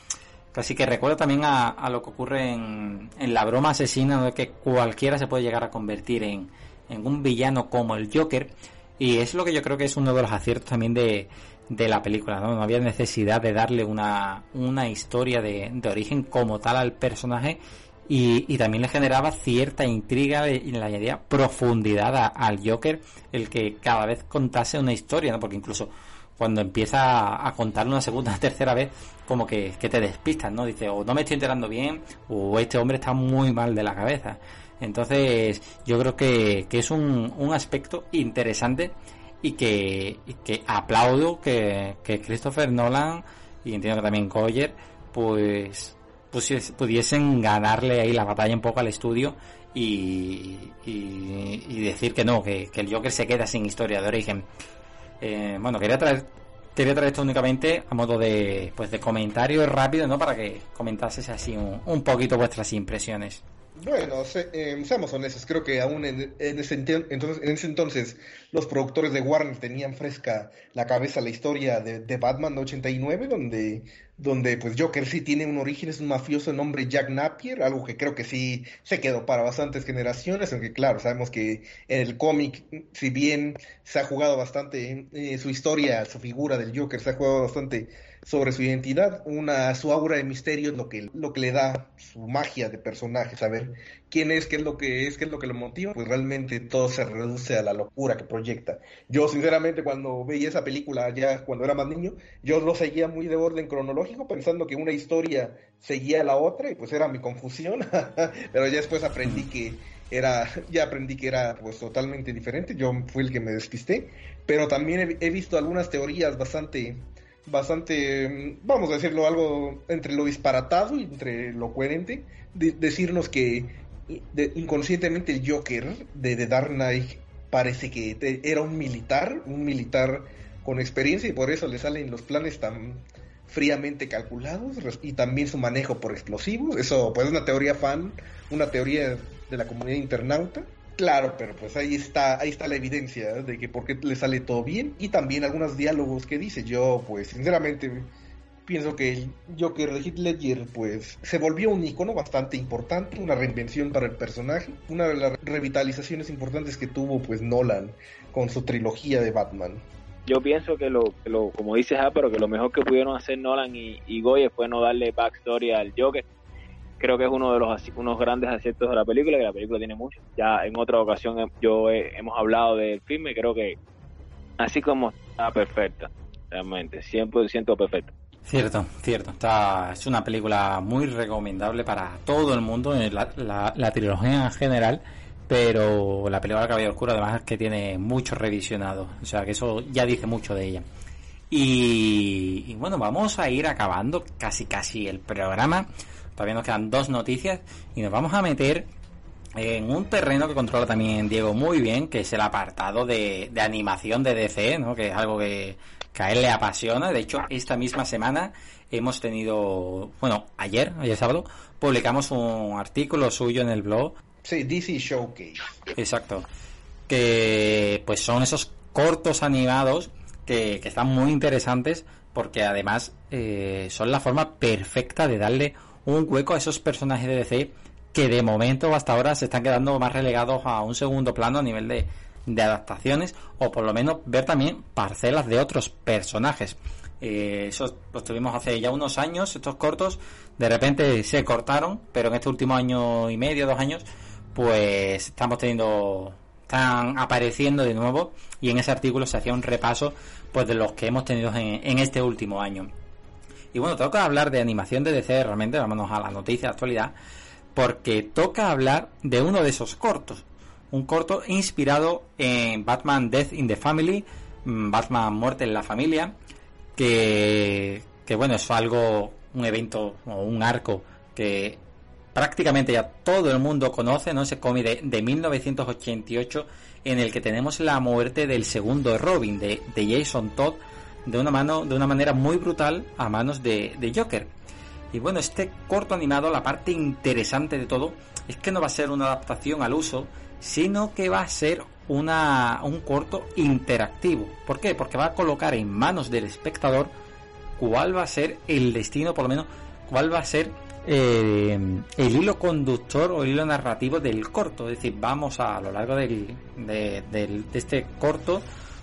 Así que recuerdo también a, lo que ocurre en, la broma asesina, de que cualquiera se puede llegar a convertir en, un villano como el Joker. Y es lo que yo creo que es uno de los aciertos también de, la película, ¿no? No había necesidad de darle una, historia de, origen como tal al personaje y, también le generaba cierta intriga y le añadía profundidad al Joker el que cada vez contase una historia, ¿no? Porque incluso cuando empieza a contar una segunda tercera vez, como que, te despistas, ¿no? Dice, o no me estoy enterando bien, o este hombre está muy mal de la cabeza. Entonces, yo creo que, es un, un aspecto interesante y que, que aplaudo que, que Christopher Nolan y entiendo que también Goyer, pues, pudiesen ganarle ahí la batalla un poco al estudio y, y, decir que no, que, que el Joker se queda sin historia de origen. Eh, bueno, quería traer, quería traer esto únicamente a modo de, pues de comentario rápido, ¿no? Para que comentases así un, poquito vuestras impresiones. Bueno, eh, seamos honestos, creo que aún en, ese entonces, en ese entonces los productores de Warner tenían fresca la cabeza la historia de, de Batman 89, donde donde pues Joker sí tiene un origen, es un mafioso de nombre Jack Napier, algo que creo que sí se quedó para bastantes generaciones, aunque claro, sabemos que en el cómic, si bien se ha jugado bastante eh, su historia, su figura del Joker, se ha jugado bastante sobre su identidad, una su aura de misterio lo que, lo que le da su magia de personaje, saber quién es, qué es lo que es, qué es lo que lo motiva, pues realmente todo se reduce a la locura que proyecta. Yo sinceramente cuando veía esa película ya cuando era más niño, yo lo seguía muy de orden cronológico pensando que una historia seguía a la otra y pues era mi confusión, pero ya después aprendí que era, ya aprendí que era pues totalmente diferente, yo fui el que me despisté, pero también he, visto algunas teorías bastante, bastante, vamos a decirlo, algo entre lo disparatado y entre lo coherente, decirnos que inconscientemente el Joker de The Dark Knight parece que era un militar, un militar con experiencia y por eso le salen los planes tan fríamente calculados y también su manejo por explosivos. Eso pues es una teoría fan, una teoría de la comunidad internauta. Claro, pero pues ahí está, ahí está la evidencia de que por qué le sale todo bien y también algunos diálogos que dice. Yo pues sinceramente pienso que el Joker de Heath Ledger pues se volvió un icono bastante importante, una reinvención para el personaje, una de las revitalizaciones importantes que tuvo pues Nolan con su trilogía de Batman yo pienso que lo, que lo como dices ah, pero que lo mejor que pudieron hacer Nolan y, y fue no darle backstory al Joker. Creo que es uno de los unos grandes aciertos de la película, que la película tiene mucho. Ya en otra ocasión yo hemos hablado del filme, creo que así como está perfecta, realmente, 100% perfecta. Cierto, cierto. Está, es una película muy recomendable para todo el mundo, la, la, la trilogía en general pero la película de Caballero Oscuro además es que tiene mucho revisionado, o sea que eso ya dice mucho de ella. Y, bueno, vamos a ir acabando casi casi el programa. Todavía nos quedan dos noticias y nos vamos a meter en un terreno que controla también Diego muy bien, que es el apartado de, animación de DC, ¿no? que es algo que, que, a él le apasiona. De hecho, esta misma semana hemos tenido, bueno, ayer, ayer sábado, publicamos un artículo suyo en el blog Sí, DC Showcase. Exacto. Que pues son esos cortos animados que, están muy interesantes porque además eh, son la forma perfecta de darle un hueco a esos personajes de DC que de momento hasta ahora se están quedando más relegados a un segundo plano a nivel de, de adaptaciones o por lo menos ver también parcelas de otros personajes. Eh, eso los tuvimos hace ya unos años, estos cortos, de repente se cortaron, pero en este último año y medio, dos años, pues estamos teniendo están apareciendo de nuevo y en ese artículo se hacía un repaso pues de los que hemos tenido en, este último año. Y bueno, toca hablar de animación de DC realmente, vámonos a la noticia de actualidad, porque toca hablar de uno de esos cortos, un corto inspirado en Batman Death in the Family, mm, Batman Muerte en la Familia, que, que bueno, es algo, un evento o un arco que prácticamente ya todo el mundo conoce, ¿no? Ese cómic de, 1988 en el que tenemos la muerte del segundo Robin, de, Jason Todd, de una, mano, de una manera muy brutal a manos de, de Joker. Y bueno, este corto animado, la parte interesante de todo, es que no va a ser una adaptación al uso, sino que va a ser una, un corto interactivo. ¿Por qué? Porque va a colocar en manos del espectador cuál va a ser el destino, por lo menos, cuál va a ser eh, el hilo conductor o el hilo narrativo del corto. Es decir, vamos a, lo largo del, de, de, este corto,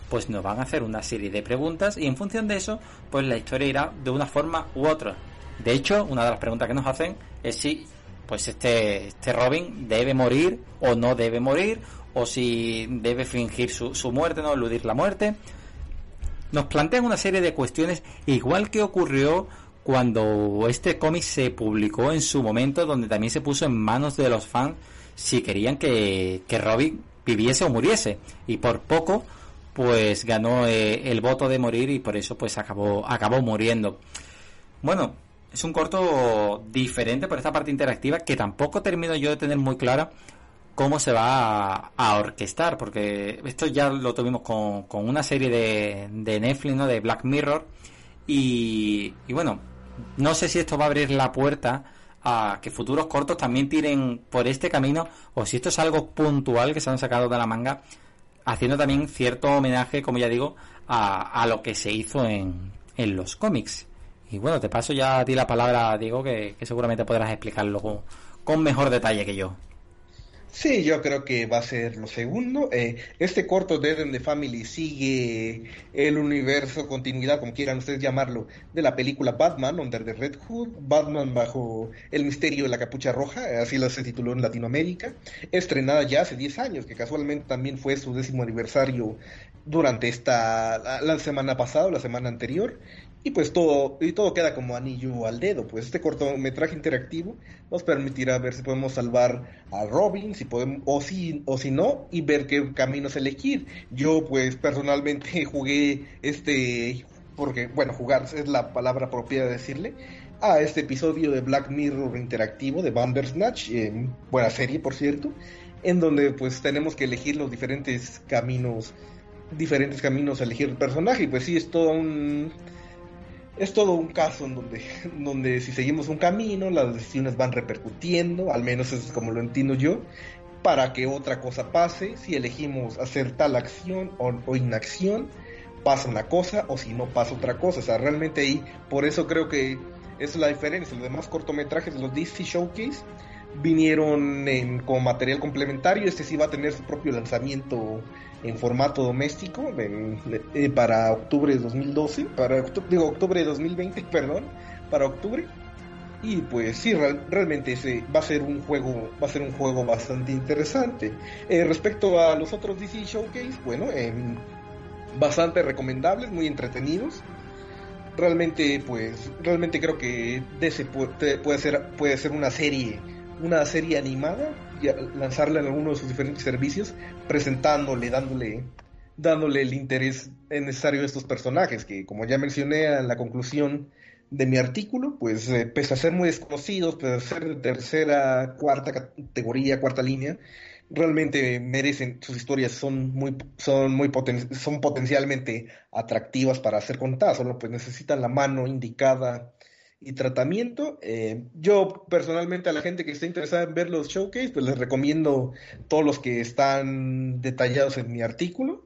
pues nos van a hacer una serie de preguntas y en función de eso, pues la historia irá de una forma u otra. De hecho, una de las preguntas que nos hacen es si pues este, este Robin debe morir o no debe morir, o si debe fingir su, su muerte, no eludir la muerte. Nos plantean una serie de cuestiones, igual que ocurrió cuando este cómic se publicó en su momento, donde también se puso en manos de los fans si querían que, que Robin viviese o muriese. Y por poco, pues ganó eh, el voto de morir y por eso pues acabó, acabó muriendo. Bueno, es un corto diferente por esta parte interactiva que tampoco termino yo de tener muy clara cómo se va a, orquestar, porque esto ya lo tuvimos con, con una serie de, de Netflix, ¿no? De Black Mirror. Y, y bueno, no sé si esto va a abrir la puerta a que futuros cortos también tiren por este camino o si esto es algo puntual que se han sacado de la manga haciendo también cierto homenaje, como ya digo, a, a lo que se hizo en, en los cómics. Y bueno, te paso ya a ti la palabra, Diego, que, que seguramente podrás explicarlo con mejor detalle que yo. Sí, yo creo que va a ser lo segundo. Eh, este corto de Eden the Family sigue el universo, continuidad, como quieran ustedes llamarlo, de la película Batman, Under the Red Hood, Batman bajo el misterio de la capucha roja, así lo se tituló en Latinoamérica, estrenada ya hace 10 años, que casualmente también fue su décimo aniversario durante esta, la semana pasada, la semana anterior, y pues todo, y todo queda como anillo al dedo. Pues este cortometraje interactivo nos permitirá ver si podemos salvar a Robin, si podemos, o si, o si no, y ver qué caminos elegir. Yo, pues, personalmente jugué este, porque, bueno, jugar es la palabra propia de decirle, a este episodio de Black Mirror interactivo de Bandersnatch, eh, buena serie, por cierto, en donde pues tenemos que elegir los diferentes caminos, diferentes caminos a elegir el personaje, y pues sí, es todo un es todo un caso en donde, donde si seguimos un camino, las decisiones van repercutiendo, al menos eso es como lo entiendo yo, para que otra cosa pase, si elegimos hacer tal acción o, inacción, pasa una cosa o si no pasa otra cosa. O sea, realmente ahí, por eso creo que es la diferencia. Los demás cortometrajes los DC Showcase vinieron en, como material complementario, este sí va a tener su propio lanzamiento en formato doméstico eh, para octubre de 2012, para digo octubre de 2020, perdón, para octubre. Y pues sí, realmente ese va a ser un juego, va a ser un juego bastante interesante. Eh, respecto a los otros DC Showcase, bueno, em, bastante recomendables, muy entretenidos. Realmente, pues, realmente creo que DC puede, puede ser, puede ser una serie, una serie animada lanzarla en alguno de sus diferentes servicios, presentándole, dándole, dándole el interés necesario a estos personajes, que como ya mencioné en la conclusión de mi artículo, pues eh, pese a ser muy desconocidos, pese a ser de tercera, cuarta categoría, cuarta línea, realmente merecen, sus historias son muy, son muy son potencialmente atractivas para ser contadas, solo pues necesitan la mano indicada y tratamiento. Eh, yo personalmente a la gente que esté interesada en ver los showcase, pues les recomiendo todos los que están detallados en mi artículo.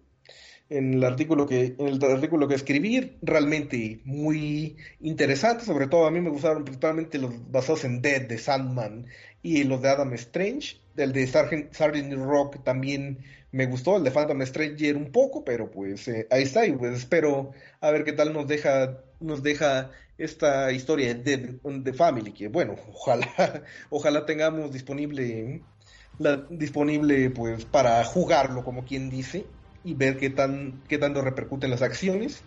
En el artículo que, el artículo que escribí, realmente muy interesante, sobre todo a mí me gustaron principalmente los basados en Dead de Sandman y los de Adam Strange. El de Sargent, Rock también me gustó, el de Phantom Stranger un poco, pero pues eh, ahí está y pues espero a ver qué tal nos deja nos deja esta historia de, de Family, que bueno, ojalá, ojalá tengamos disponible, la, disponible pues para jugarlo, como quien dice, y ver qué, tan, qué tanto repercuten las acciones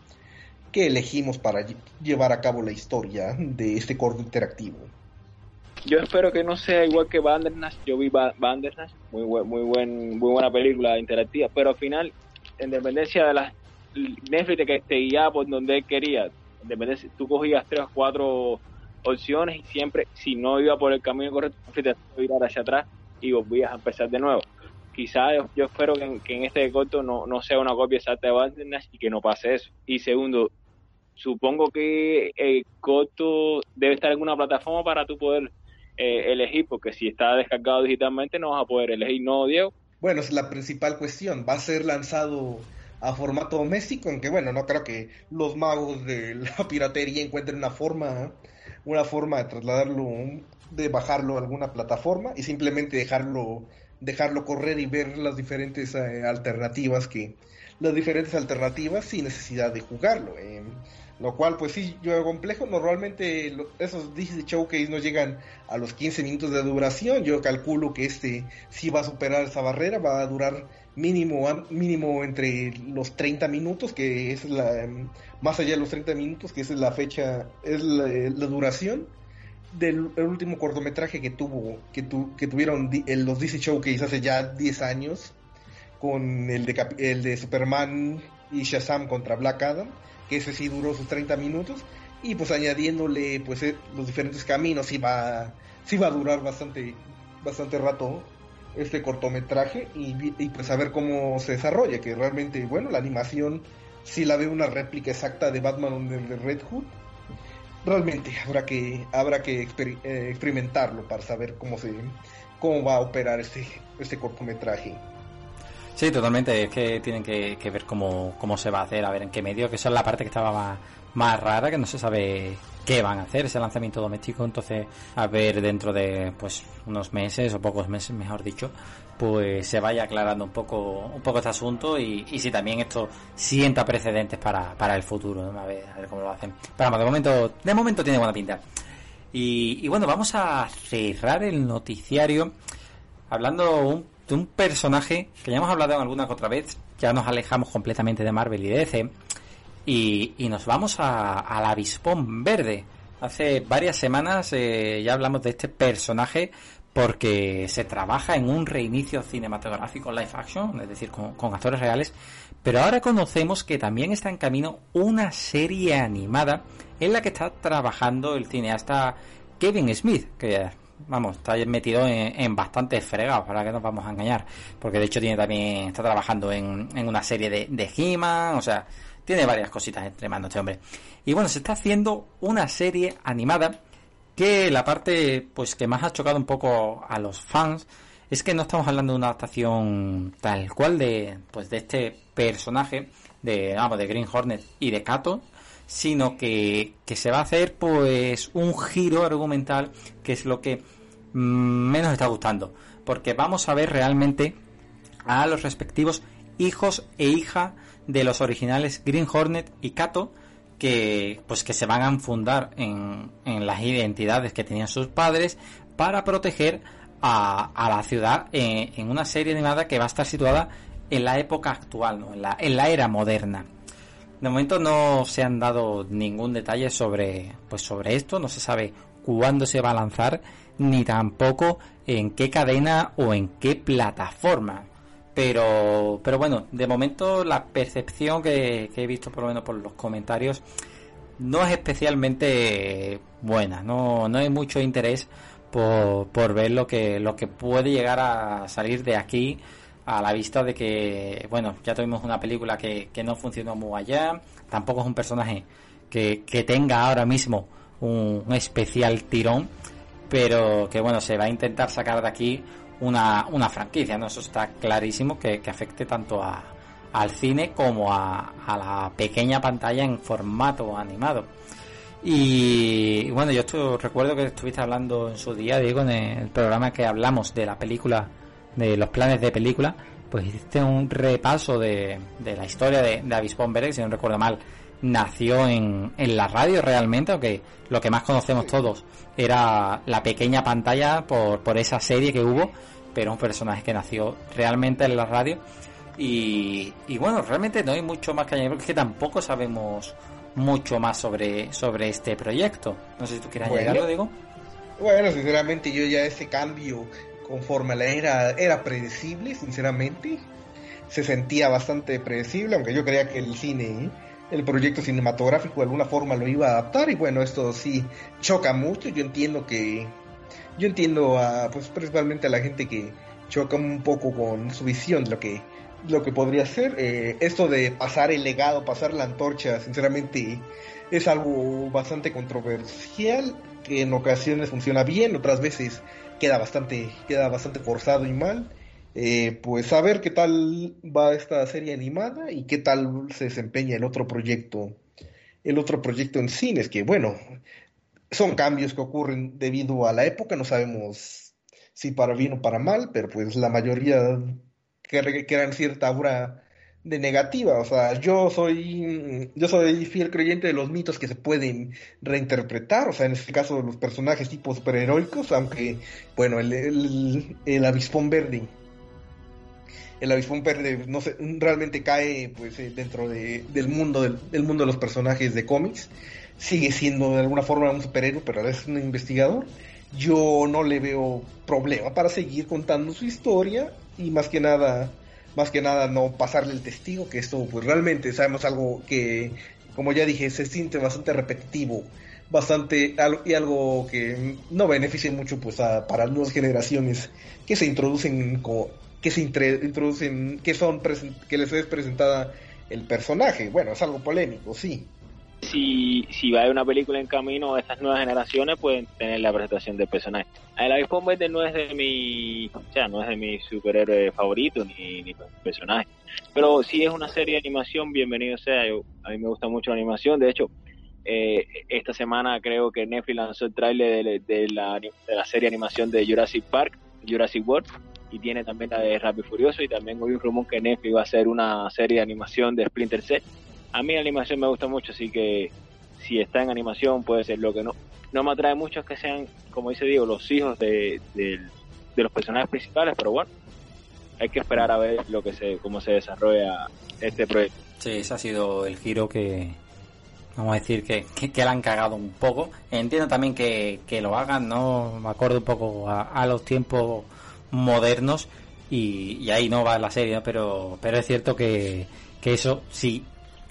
que elegimos para llevar a cabo la historia de este corto interactivo. Yo espero que no sea igual que Bandersnatch. Yo vi Bandersnatch, muy, muy, buen, muy buena película interactiva, pero al final, en dependencia de las Netflix que te guiaba por donde quería, si tú cogías tres o cuatro opciones y siempre, si no iba por el camino correcto, te a hacia atrás y volvías a empezar de nuevo. Quizás yo, espero que en, este corto no, no sea una copia exacta de Bandersnatch y que no pase eso. Y segundo, supongo que el corto debe estar en una plataforma para tú poder eh, elegir, porque si está descargado digitalmente no vas a poder elegir, ¿no, Diego? Bueno, es la principal cuestión. Va a ser lanzado a formato doméstico, aunque bueno, no creo que los magos de la piratería encuentren una forma, una forma de trasladarlo, de bajarlo a alguna plataforma y simplemente dejarlo, dejarlo correr y ver las diferentes eh, alternativas que, las diferentes alternativas sin necesidad de jugarlo. Eh. Lo cual, pues sí, yo complejo. Normalmente esos Disney Showcase no llegan a los 15 minutos de duración. Yo calculo que este sí va a superar esa barrera, va a durar mínimo, mínimo entre los 30 minutos, que es la, más allá de los 30 minutos, que es la fecha, es la, duración del último cortometraje que tuvo, que, que tuvieron los DC Showcase hace ya 10 años, con el de, el de Superman y Shazam contra Black Adam, que ese sí duró sus 30 minutos, y pues añadiéndole pues eh, los diferentes caminos, iba, sí va a durar bastante, bastante rato este cortometraje y, pues a cómo se desarrolla, que realmente, bueno, la animación sí la veo una réplica exacta de Batman de Red Hood realmente habrá que habrá que eh, experimentarlo para saber cómo se cómo va a operar este este cortometraje. Sí, totalmente. Es que tienen que, ver cómo, cómo, se va a hacer, a ver en qué medio, que esa es la parte que estaba más, más rara, que no se sabe qué van a hacer ese lanzamiento doméstico. Entonces, a ver dentro de pues unos meses o pocos meses, mejor dicho, pues se vaya aclarando un poco un poco este asunto y, si también esto sienta precedentes para, para el futuro, a, ver, a ver cómo lo hacen. Pero de momento, de momento tiene buena pinta. Y, y bueno, vamos a cerrar el noticiario hablando un de un personaje que ya hemos hablado en alguna otra vez, ya nos alejamos completamente de Marvel y de DC, y, y nos vamos a, al avispón verde. Hace varias semanas eh, ya hablamos de este personaje porque se trabaja en un reinicio cinematográfico live action, es decir, con, con, actores reales, pero ahora conocemos que también está en camino una serie animada en la que está trabajando el cineasta Kevin Smith, que vamos, está metido en, bastantes fregados, para que nos vamos a engañar. Porque de hecho tiene también, está trabajando en, una serie de, de He-Man, o sea, tiene varias cositas entre manos este hombre. Y bueno, se está haciendo una serie animada que la parte pues que más ha chocado un poco a los fans es que no estamos hablando de una adaptación tal cual de pues de este personaje de vamos de Green Hornet y de Kato sino que, que se va a hacer pues un giro argumental que es lo que mm, menos está gustando porque vamos a ver realmente a los respectivos hijos e hija de los originales Green Hornet y Kato que pues que se van a fundar en, en las identidades que tenían sus padres para proteger a, a la ciudad en, en, una serie animada que va a estar situada en la época actual, ¿no? en, la, en la era moderna. De momento no se han dado ningún detalle sobre, pues sobre esto, no se sabe cuándo se va a lanzar, ni tampoco en qué cadena o en qué plataforma. Pero, pero bueno, de momento la percepción que, he visto por lo menos por los comentarios no es especialmente buena, no, no hay mucho interés por, por ver lo que, lo que puede llegar a salir de aquí a la vista de que, bueno, ya tuvimos una película que, que no funcionó muy allá, tampoco es un personaje que, que tenga ahora mismo un, especial tirón, pero que bueno, se va a intentar sacar de aquí una, una franquicia, ¿no? Eso está clarísimo que, que afecte tanto a, al cine como a, a la pequeña pantalla en formato animado. Y, bueno, yo recuerdo que estuviste hablando en su día, Diego, en el programa que hablamos de la película de los planes de película, pues hiciste un repaso de, de la historia de, de Avispón si no recuerdo mal, nació en, en la radio realmente, aunque lo que más conocemos todos era la pequeña pantalla por, por esa serie que hubo, pero un personaje que nació realmente en la radio. Y, y bueno, realmente no hay mucho más que añadir, porque tampoco sabemos mucho más sobre, sobre este proyecto. No sé si tú quieres bueno, añadirlo, digo. Bueno, sinceramente yo ya ese cambio conforme la era, era predecible, sinceramente. Se sentía bastante predecible, aunque yo creía que el cine, el proyecto cinematográfico de alguna forma lo iba a adaptar. Y bueno, esto sí choca mucho. Yo entiendo que. Yo entiendo a, pues principalmente a la gente que choca un poco con su visión de lo que, lo que podría ser. Eh, esto de pasar el legado, pasar la antorcha, sinceramente es algo bastante controversial, que en ocasiones funciona bien, otras veces queda bastante, queda bastante forzado y mal. Eh, pues a ver qué tal va esta serie animada y qué tal se desempeña el otro proyecto, el otro proyecto en cines, que bueno, son cambios que ocurren debido a la época, no sabemos si para bien o para mal, pero pues la mayoría que crean cierta aura de negativa, o sea, yo soy yo soy fiel creyente de los mitos que se pueden reinterpretar, o sea, en este caso los personajes tipo superheroicos, aunque bueno, el, el, el avispón verde el avispón verde no sé, realmente cae pues eh, dentro de, del mundo del, mundo de los personajes de cómics, sigue siendo de alguna forma un superhéroe, pero es un investigador. Yo no le veo problema para seguir contando su historia y más que nada más que nada no pasarle el testigo, que esto pues realmente sabemos algo que, como ya dije, se siente bastante repetitivo, bastante y algo que no beneficia mucho pues a, para nuevas generaciones que se introducen que se introducen que son que les es presentada el personaje. Bueno es algo polémico sí. Si, si haber una película en camino, estas nuevas generaciones pueden tener la presentación del personaje. El iPhone Verde no es de mi, o sea, no es de mi superhéroe favorito ni, ni personaje, pero si es una serie de animación, bienvenido sea. Yo, a mí me gusta mucho la animación, de hecho, eh, esta semana creo que Netflix lanzó el tráiler de, de, la, de la serie de animación de Jurassic Park, Jurassic World, y tiene también la de Rápido Furioso, y también hoy un rumor que Netflix va a hacer una serie de animación de Splinter Cell a mí la animación me gusta mucho, así que si está en animación puede ser lo que no. No me atrae mucho que sean, como dice Diego, los hijos de, de, los personajes principales, pero bueno, hay que esperar a ver lo que se, cómo se desarrolla este proyecto. Sí, ese ha sido el giro que, vamos a decir, que, que, le han cagado un poco. Entiendo también que, que lo hagan, ¿no? Me acuerdo un poco a, a los tiempos modernos y, y, ahí no va la serie, ¿no? pero, pero es cierto que, que eso sí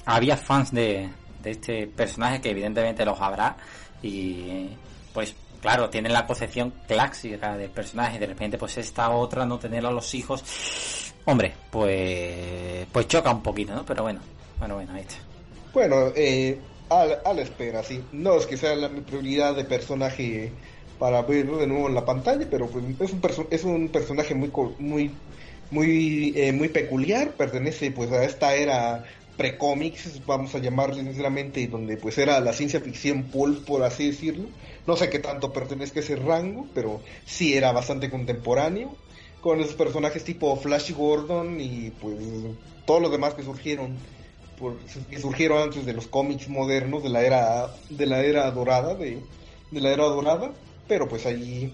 había fans de, de este personaje que evidentemente los habrá y pues claro, tienen la concepción clásica del personaje, de repente pues esta otra no tener a los hijos, hombre, pues pues choca un poquito, ¿no? Pero bueno, bueno, bueno, ahí está. Bueno, eh, a, la, a la espera, sí. No es que sea la, prioridad de personaje para verlo de nuevo en la pantalla, pero pues es un, es un personaje muy muy muy eh, muy peculiar, pertenece pues a esta era precómics, vamos a llamarle sinceramente, donde pues era la ciencia ficción pulp, por así decirlo. No sé qué tanto pertenezca a ese rango, pero sí era bastante contemporáneo, con esos personajes tipo Flash Gordon y pues todos los demás que surgieron que surgieron antes de los cómics modernos de la era de la era dorada de, de la era dorada, pero pues ahí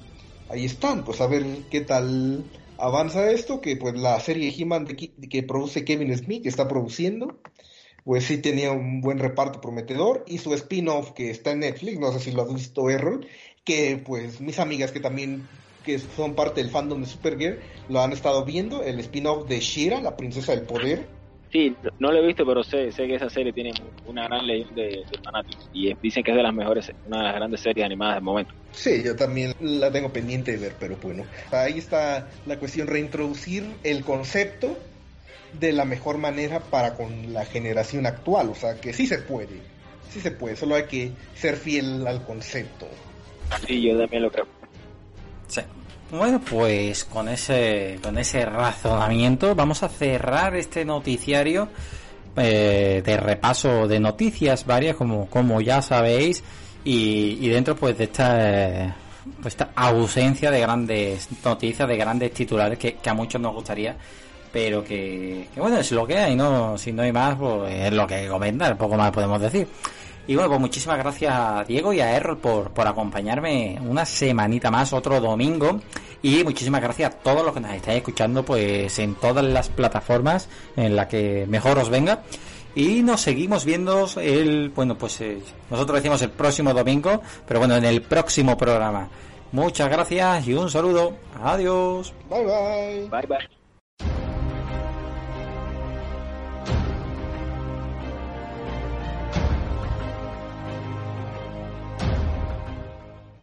ahí están, pues a ver qué tal avanza esto, que pues la serie He-Man que produce Kevin Smith, que está produciendo, pues sí tenía un buen reparto prometedor, y su spin-off que está en Netflix, no sé si lo has visto Errol, que pues mis amigas que también que son parte del fandom de Supergirl lo han estado viendo, el spin-off de Shira, la princesa del poder. Sí, no lo he visto, pero sé, sé que esa serie tiene una gran leyenda de, de, fanáticos y dicen que es de las mejores, una de las grandes series animadas del momento. Sí, yo también la tengo pendiente de ver, pero bueno, ahí está la cuestión, reintroducir el concepto de la mejor manera para con la generación actual, o sea que sí se puede, sí se puede, solo hay que ser fiel al concepto. Sí, yo también lo creo. Sí. Bueno, pues con ese con ese razonamiento vamos a cerrar este noticiario eh, de repaso de noticias varias, como, como ya sabéis, y, dentro pues de esta, pues, esta ausencia de grandes noticias, de grandes titulares que, que a muchos nos gustaría pero que, que, bueno, es lo que hay, ¿no? Si no hay más, pues es lo que comentar, poco más podemos decir. Y bueno, pues muchísimas gracias a Diego y a Errol por, por acompañarme una semanita más, otro domingo. Y muchísimas gracias a todos los que nos estáis escuchando, pues en todas las plataformas en la que mejor os venga. Y nos seguimos viendo el, bueno, pues eh, nosotros decimos el próximo domingo, pero bueno, en el próximo programa. Muchas gracias y un saludo. Adiós. Bye bye. Bye bye.